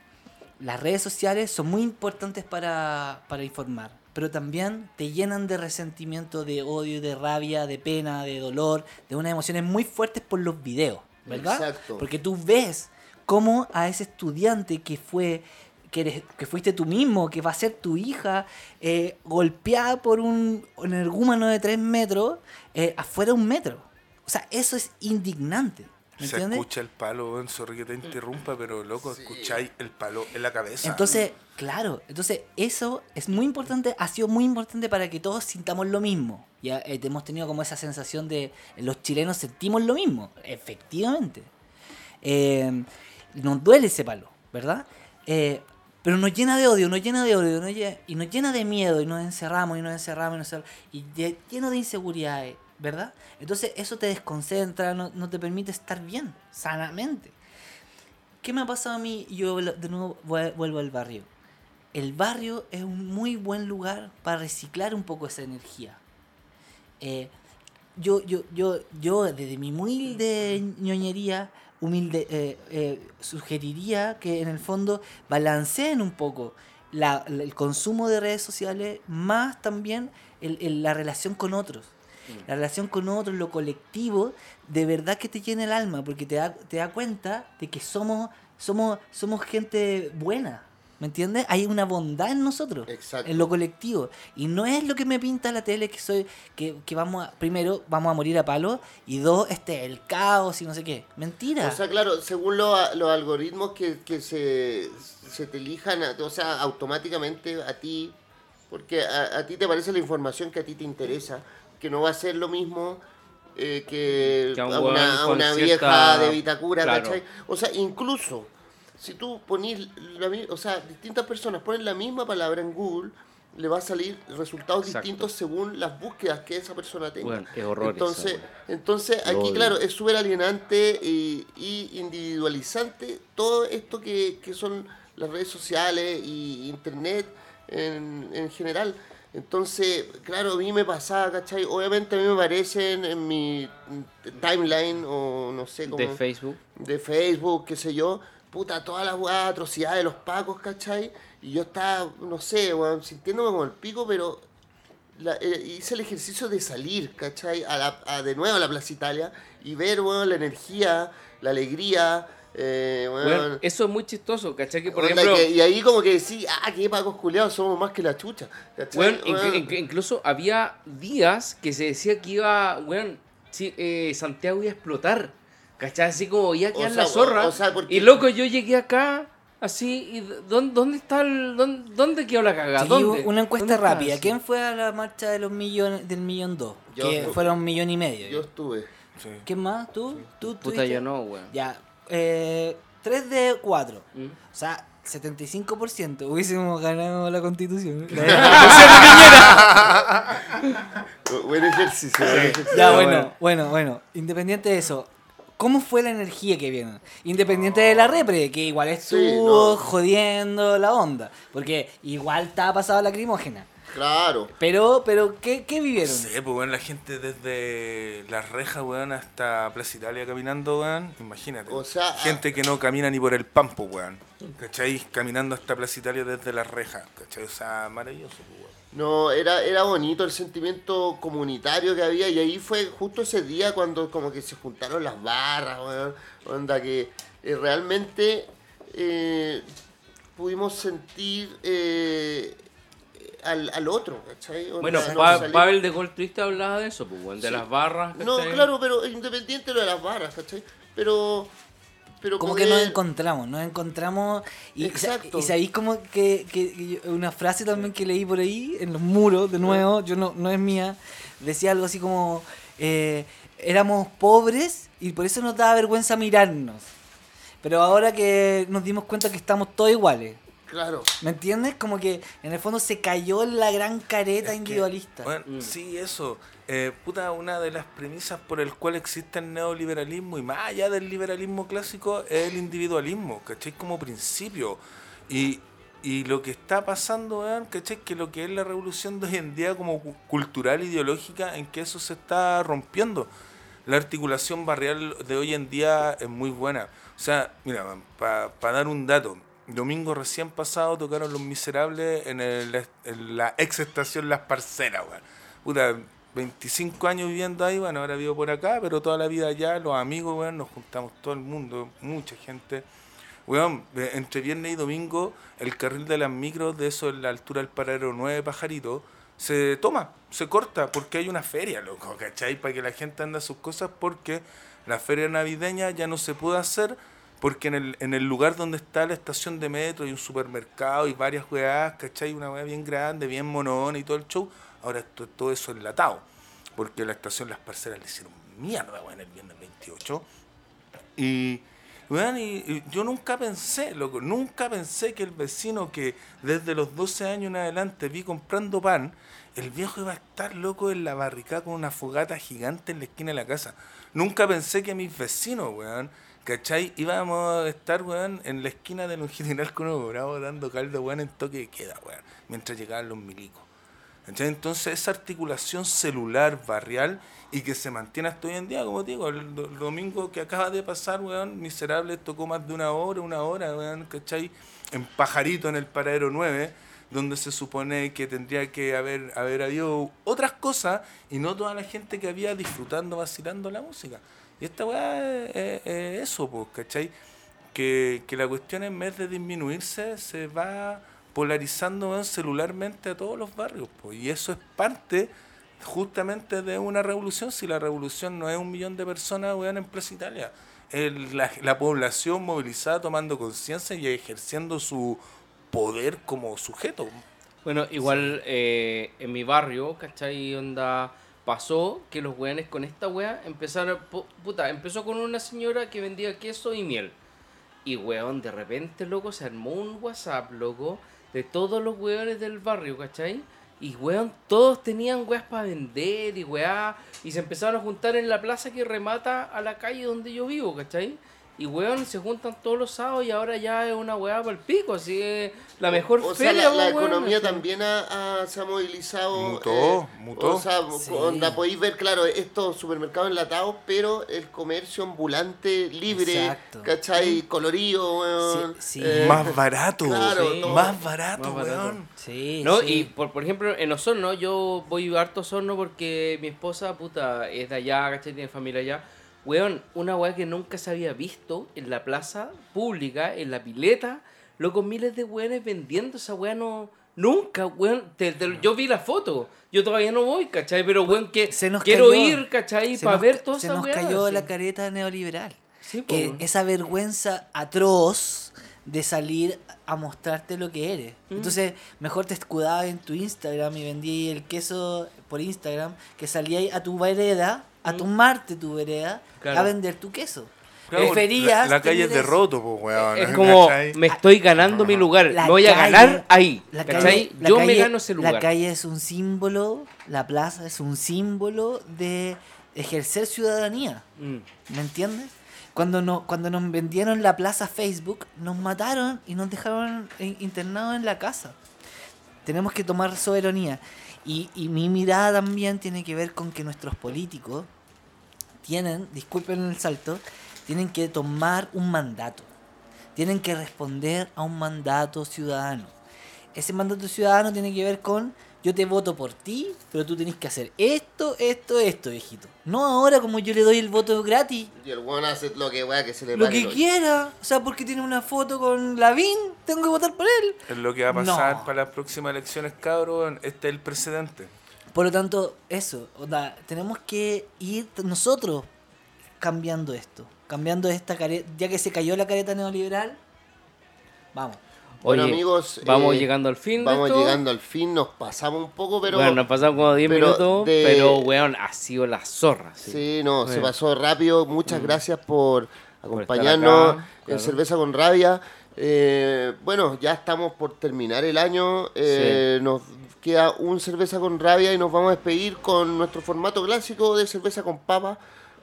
Las redes sociales son muy importantes para, para informar, pero también te llenan de resentimiento, de odio, de rabia, de pena, de dolor, de unas emociones muy fuertes por los videos, ¿verdad? Exacto. Porque tú ves cómo a ese estudiante que fue que, eres- que fuiste tú mismo, que va a ser tu hija, eh, golpeada por un energúmano de tres metros, eh, afuera un metro. O sea, eso es indignante. ¿Me Se entiendes? escucha el palo, weón, sorry que te interrumpa, pero loco, escucháis el palo en la cabeza. Entonces, claro, entonces eso es muy importante, ha sido muy importante para que todos sintamos lo mismo. Ya eh, hemos tenido como esa sensación de los chilenos sentimos lo mismo, efectivamente. Eh, nos duele ese palo, ¿verdad? Eh, pero nos llena de odio, nos llena de odio nos lle- y nos llena de miedo y nos encerramos y nos encerramos y nos encerramos, y de- lleno de inseguridades, ¿verdad? Entonces eso te desconcentra, no, no te permite estar bien, sanamente. ¿Qué me ha pasado a mí? Yo de nuevo vu- vuelvo al barrio. El barrio es un muy buen lugar para reciclar un poco esa energía. Eh, yo, yo, yo, yo desde mi humilde ñoñería, humilde, eh, eh, sugeriría que en el fondo balanceen un poco la- la- el consumo de redes sociales más también el- el- la relación con otros. La relación con otros, lo colectivo, de verdad que te llena el alma, porque te da, te da cuenta de que somos, somos, somos gente buena. ¿Me entiendes? Hay una bondad en nosotros, Exacto. en lo colectivo. Y no es lo que me pinta la tele que soy, que, que vamos a, primero, vamos a morir a palo, y dos, este, el caos y no sé qué. Mentira. O sea, claro, según lo- los algoritmos que, que se, se te elijan, o sea, automáticamente a ti, porque a, a ti te parece la información que a ti te interesa, que no va a ser lo mismo eh, que, Que a una, a con una cierta- vieja de Vitacura, Claro. ¿cachai? O sea, incluso, si tú ponís, la, o sea, distintas personas ponen la misma palabra en Google, le va a salir resultados Exacto. distintos según las búsquedas que esa persona tenga. Bueno, es horror Entonces, eso, entonces aquí, claro, es súper alienante y, y individualizante todo esto que, que son las redes sociales y internet en, en general. Entonces, claro, a mí me pasaba, ¿cachai? Obviamente a mí me aparecen en mi timeline o no sé cómo de Facebook. de Facebook, qué sé yo, puta, todas las weas, atrocidades de los pacos, ¿cachai? Y yo estaba, no sé, weón, sintiéndome como el pico, pero la- eh, hice el ejercicio de salir, ¿cachai? A la, a- de nuevo a la Plaza Italia y ver, weón, la energía, la alegría, eh. Bueno, eso es muy chistoso, ¿cachai? Que por ejemplo, que- y ahí como que sí, ah, qué pacos culiados, somos más que la chucha, inc- incluso había días que se decía que iba, weón, sí, eh, Santiago iba a explotar. ¿Cachai? Así como iba a quedar sea, la zorra. o sea, porque- Y loco, yo llegué acá, así, y ¿dónde, dónde está el. Dónde, dónde quedó la cagada? Sí, ¿Dónde? una encuesta rápida. ¿Quién fue a la marcha de los millones del millón dos? Yo. que fueron un millón y medio. Yo estuve. Sí. ¿Quién más? ¿Tú? ¿Tú? Puta, yo no, weón. Ya. Eh, 3 de 4. ¿Mm? O sea, 75%. Hubiésemos ganado la constitución. [LAUGHS] Buen ejercicio, buen ejercicio. Ya, bueno, bueno. bueno. Independiente de eso, ¿cómo fue la energía que viene? Independiente de la repre, que igual estuvo Sí, no. jodiendo la onda. Porque igual estaba pasada lacrimógena. Claro. Pero, pero, ¿qué, qué vivieron? Sí, pues weón, la gente desde las rejas, weón, hasta Plaza Italia caminando, weón, imagínate. O sea, gente que no camina ni por el pampo, weón. ¿Cachai? Caminando hasta Plaza Italia desde las rejas, ¿cachai? O sea, maravilloso, pues, weón. No, era, era bonito el sentimiento comunitario que había y ahí fue justo ese día cuando como que se juntaron las barras, weón. Onda que eh, realmente eh, pudimos sentir eh, al, al otro, ¿cachai? Bueno, Pa- Pavel de Gol Triste hablaba de eso, pues, de Sí. las barras. No, claro, pero independiente de lo de las barras, ¿cachai? Pero... pero Como que nos encontramos, nos encontramos y, Exacto. y sabéis como que, que- que yo- una frase también que leí por ahí en los muros, de nuevo, yo no, no es mía, decía algo así como, eh, éramos pobres y por eso nos daba vergüenza mirarnos. Pero ahora que nos dimos cuenta que estamos todos iguales. Claro. ¿Me entiendes? Como que en el fondo se cayó en la gran careta Es que, individualista. bueno, Mm. Sí, eso. Eh, puta, una de las premisas por el cual existe el neoliberalismo y más allá del liberalismo clásico es el individualismo, ¿cachai? Como principio. Y, y lo que está pasando, weón, ¿cachai? Que lo que es la revolución de hoy en día como cu- cultural, ideológica, en que eso se está rompiendo. La articulación barrial de hoy en día es muy buena. O sea, mira, para dar un dato, domingo recién pasado tocaron Los Miserables en, la ex estación Las Parceras, weón. Puta, 25 años viviendo ahí, bueno, ahora vivo por acá, pero toda la vida allá, los amigos, weón, nos juntamos todo el mundo, mucha gente. Weón, eh, entre viernes y domingo, el carril de las micros, de eso en la altura del paradero 9 Pajarito, se toma, se corta, porque hay una feria, loco, ¿cachai? Para que la gente anda sus cosas, porque la feria navideña ya no se puede hacer, porque en el, en el lugar donde está la estación de metro y un supermercado y varias weas, ¿cachai? Una wea bien grande, bien monona y todo el show, ahora todo eso enlatado, porque la estación Las Parceras le hicieron mierda, weón, el viernes 28. Y, weón, y, y yo nunca pensé, loco, nunca pensé que el vecino que desde los 12 años en adelante vi comprando pan, el viejo iba a estar loco en la barricada con una fogata gigante en la esquina de la casa. Nunca pensé que mis vecinos, weón, ¿cachai? Íbamos a estar, weón, en la esquina de longitudinal con Hugo Bravo dando caldo, weón, en toque de queda, weón, mientras llegaban los milicos. ¿Cachai? Entonces esa articulación celular barrial y que se mantiene hasta hoy en día, como digo, el domingo que acaba de pasar, weón, Miserable tocó más de una hora, una hora, weón, ¿cachai? En Pajarito, en el Paradero 9, donde se supone que tendría que haber, haber habido otras cosas y no toda la gente que había disfrutando, vacilando la música. Y esta weá es, es- es eso, pues, ¿cachai? Que, que la cuestión en vez de disminuirse se va polarizando celularmente a todos los barrios. pues, y eso es parte justamente de una revolución. Si la revolución no es un millón de personas weón, en Plaza Italia, es la, la población movilizada tomando conciencia y ejerciendo su poder como sujeto. Bueno, igual eh, en mi barrio, ¿cachai? Onda pasó que los weones con esta wea empezaron, pu- puta, empezó con una señora que vendía queso y miel. Y weón, de repente, loco, se armó un WhatsApp, loco, de todos los weones del barrio, ¿cachai? Y weón, todos tenían weas para vender y weá. Y se empezaron a juntar en la plaza que remata a la calle donde yo vivo, ¿cachai? Y weón, se juntan todos los sábados y ahora ya es una weá para el pico, así es la mejor O sea, feria, la, la weón, economía así. también ha- ha- se ha movilizado. eh, Mutó, mutó. O sea, Sí. onda, podéis ver, claro, estos supermercados enlatados, pero el comercio ambulante libre, Exacto. ¿cachai? Colorido, weón. Sí, sí. eh, más barato, claro, Sí. todo. más barato, Más barato. weón. Sí, No, sí. y por, por ejemplo, en Osorno, yo voy harto a Osorno porque mi esposa, puta, es de allá, ¿cachai? Tiene familia allá. Weón, una weá que nunca se había visto en la plaza pública, en la pileta, loco, miles de weones vendiendo esa weá, no. Nunca, weón. te- te- yo vi la foto. Yo todavía no voy, ¿cachai? Pero, weón, que Se nos quiero cayó- ir, ¿cachai? se Para nos- ver toda Se esa nos weá. cayó así. la careta neoliberal. Sí, que esa vergüenza atroz de salir a mostrarte lo que eres. Mm. Entonces, mejor te escudabas en tu Instagram y vendí el queso por Instagram, que salías a tu vereda, a tomarte tu vereda, Mm. Claro. a vender tu queso. Claro, Preferías la, la calle es de roto, pues, weón. Es como, ¿cachai? me estoy ganando mi lugar. La Me voy a ganar ahí. La calle, la yo me gano ese lugar. La calle es un símbolo, la plaza es un símbolo de ejercer ciudadanía. Mm. ¿Me entiendes? Cuando, no, cuando nos vendieron la plaza Facebook, nos mataron y nos dejaron internados en la casa. Tenemos que tomar soberanía. Y, y mi mirada también tiene que ver con que nuestros políticos tienen, disculpen el salto, tienen que tomar un mandato. Tienen que responder a un mandato ciudadano. Ese mandato ciudadano tiene que ver con yo te voto por ti, pero tú tenés que hacer esto, esto, esto, viejito. No ahora como yo le doy el voto gratis. Y el weón hace lo que, weá, que se le Lo que quiera. O sea, porque tiene una foto con Lavín, tengo que votar por él. Es lo que va a pasar No. para las próximas elecciones, cabrón. Este es el precedente. Por lo tanto, eso, onda, tenemos que ir nosotros cambiando esto, cambiando esta careta, ya que se cayó la careta neoliberal, vamos. Bueno, Oye, amigos, vamos eh, llegando al fin. Vamos llegando al fin, nos pasamos un poco, pero. bueno, nos pasamos como 10 pero minutos, de- pero weón, ha sido la zorra. Sí. Sí, no, se Bueno. pasó rápido. Muchas Mm. gracias por acompañarnos acá, en claro. Cerveza con Rabia. Eh, bueno, ya estamos por terminar el año. eh, Nos queda un Cerveza con Rabia y nos vamos a despedir con nuestro formato clásico de Cerveza con Papa.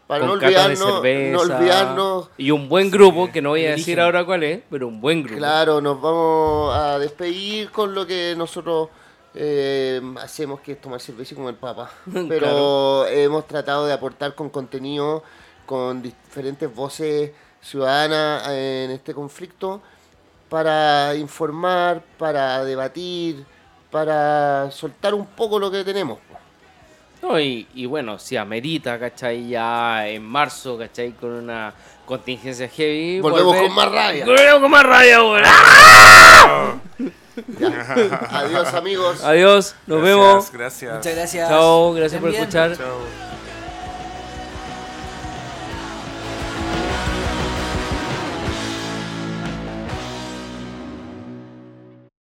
Para Con no de olvidarnos, no cerveza. olvidarnos Y un buen grupo, que no voy a decir ahora cuál es, pero un buen grupo. Claro, nos vamos a despedir con lo que nosotros eh, hacemos, que es tomar cerveza y comer papa. [LAUGHS] Pero hemos tratado de aportar con contenido, con diferentes voces ciudadanas en este conflicto, para informar, para debatir, para soltar un poco lo que tenemos. No, y, y bueno, si amerita, ¿cachai? Ya en marzo, ¿cachai? Con una contingencia heavy. Volvemos volver- con más rabia. Volvemos con más rabia, weón. [LAUGHS] Ya. Adiós amigos. Adiós, nos Gracias, vemos. Gracias. Muchas gracias. Chao, gracias por escuchar. Chao.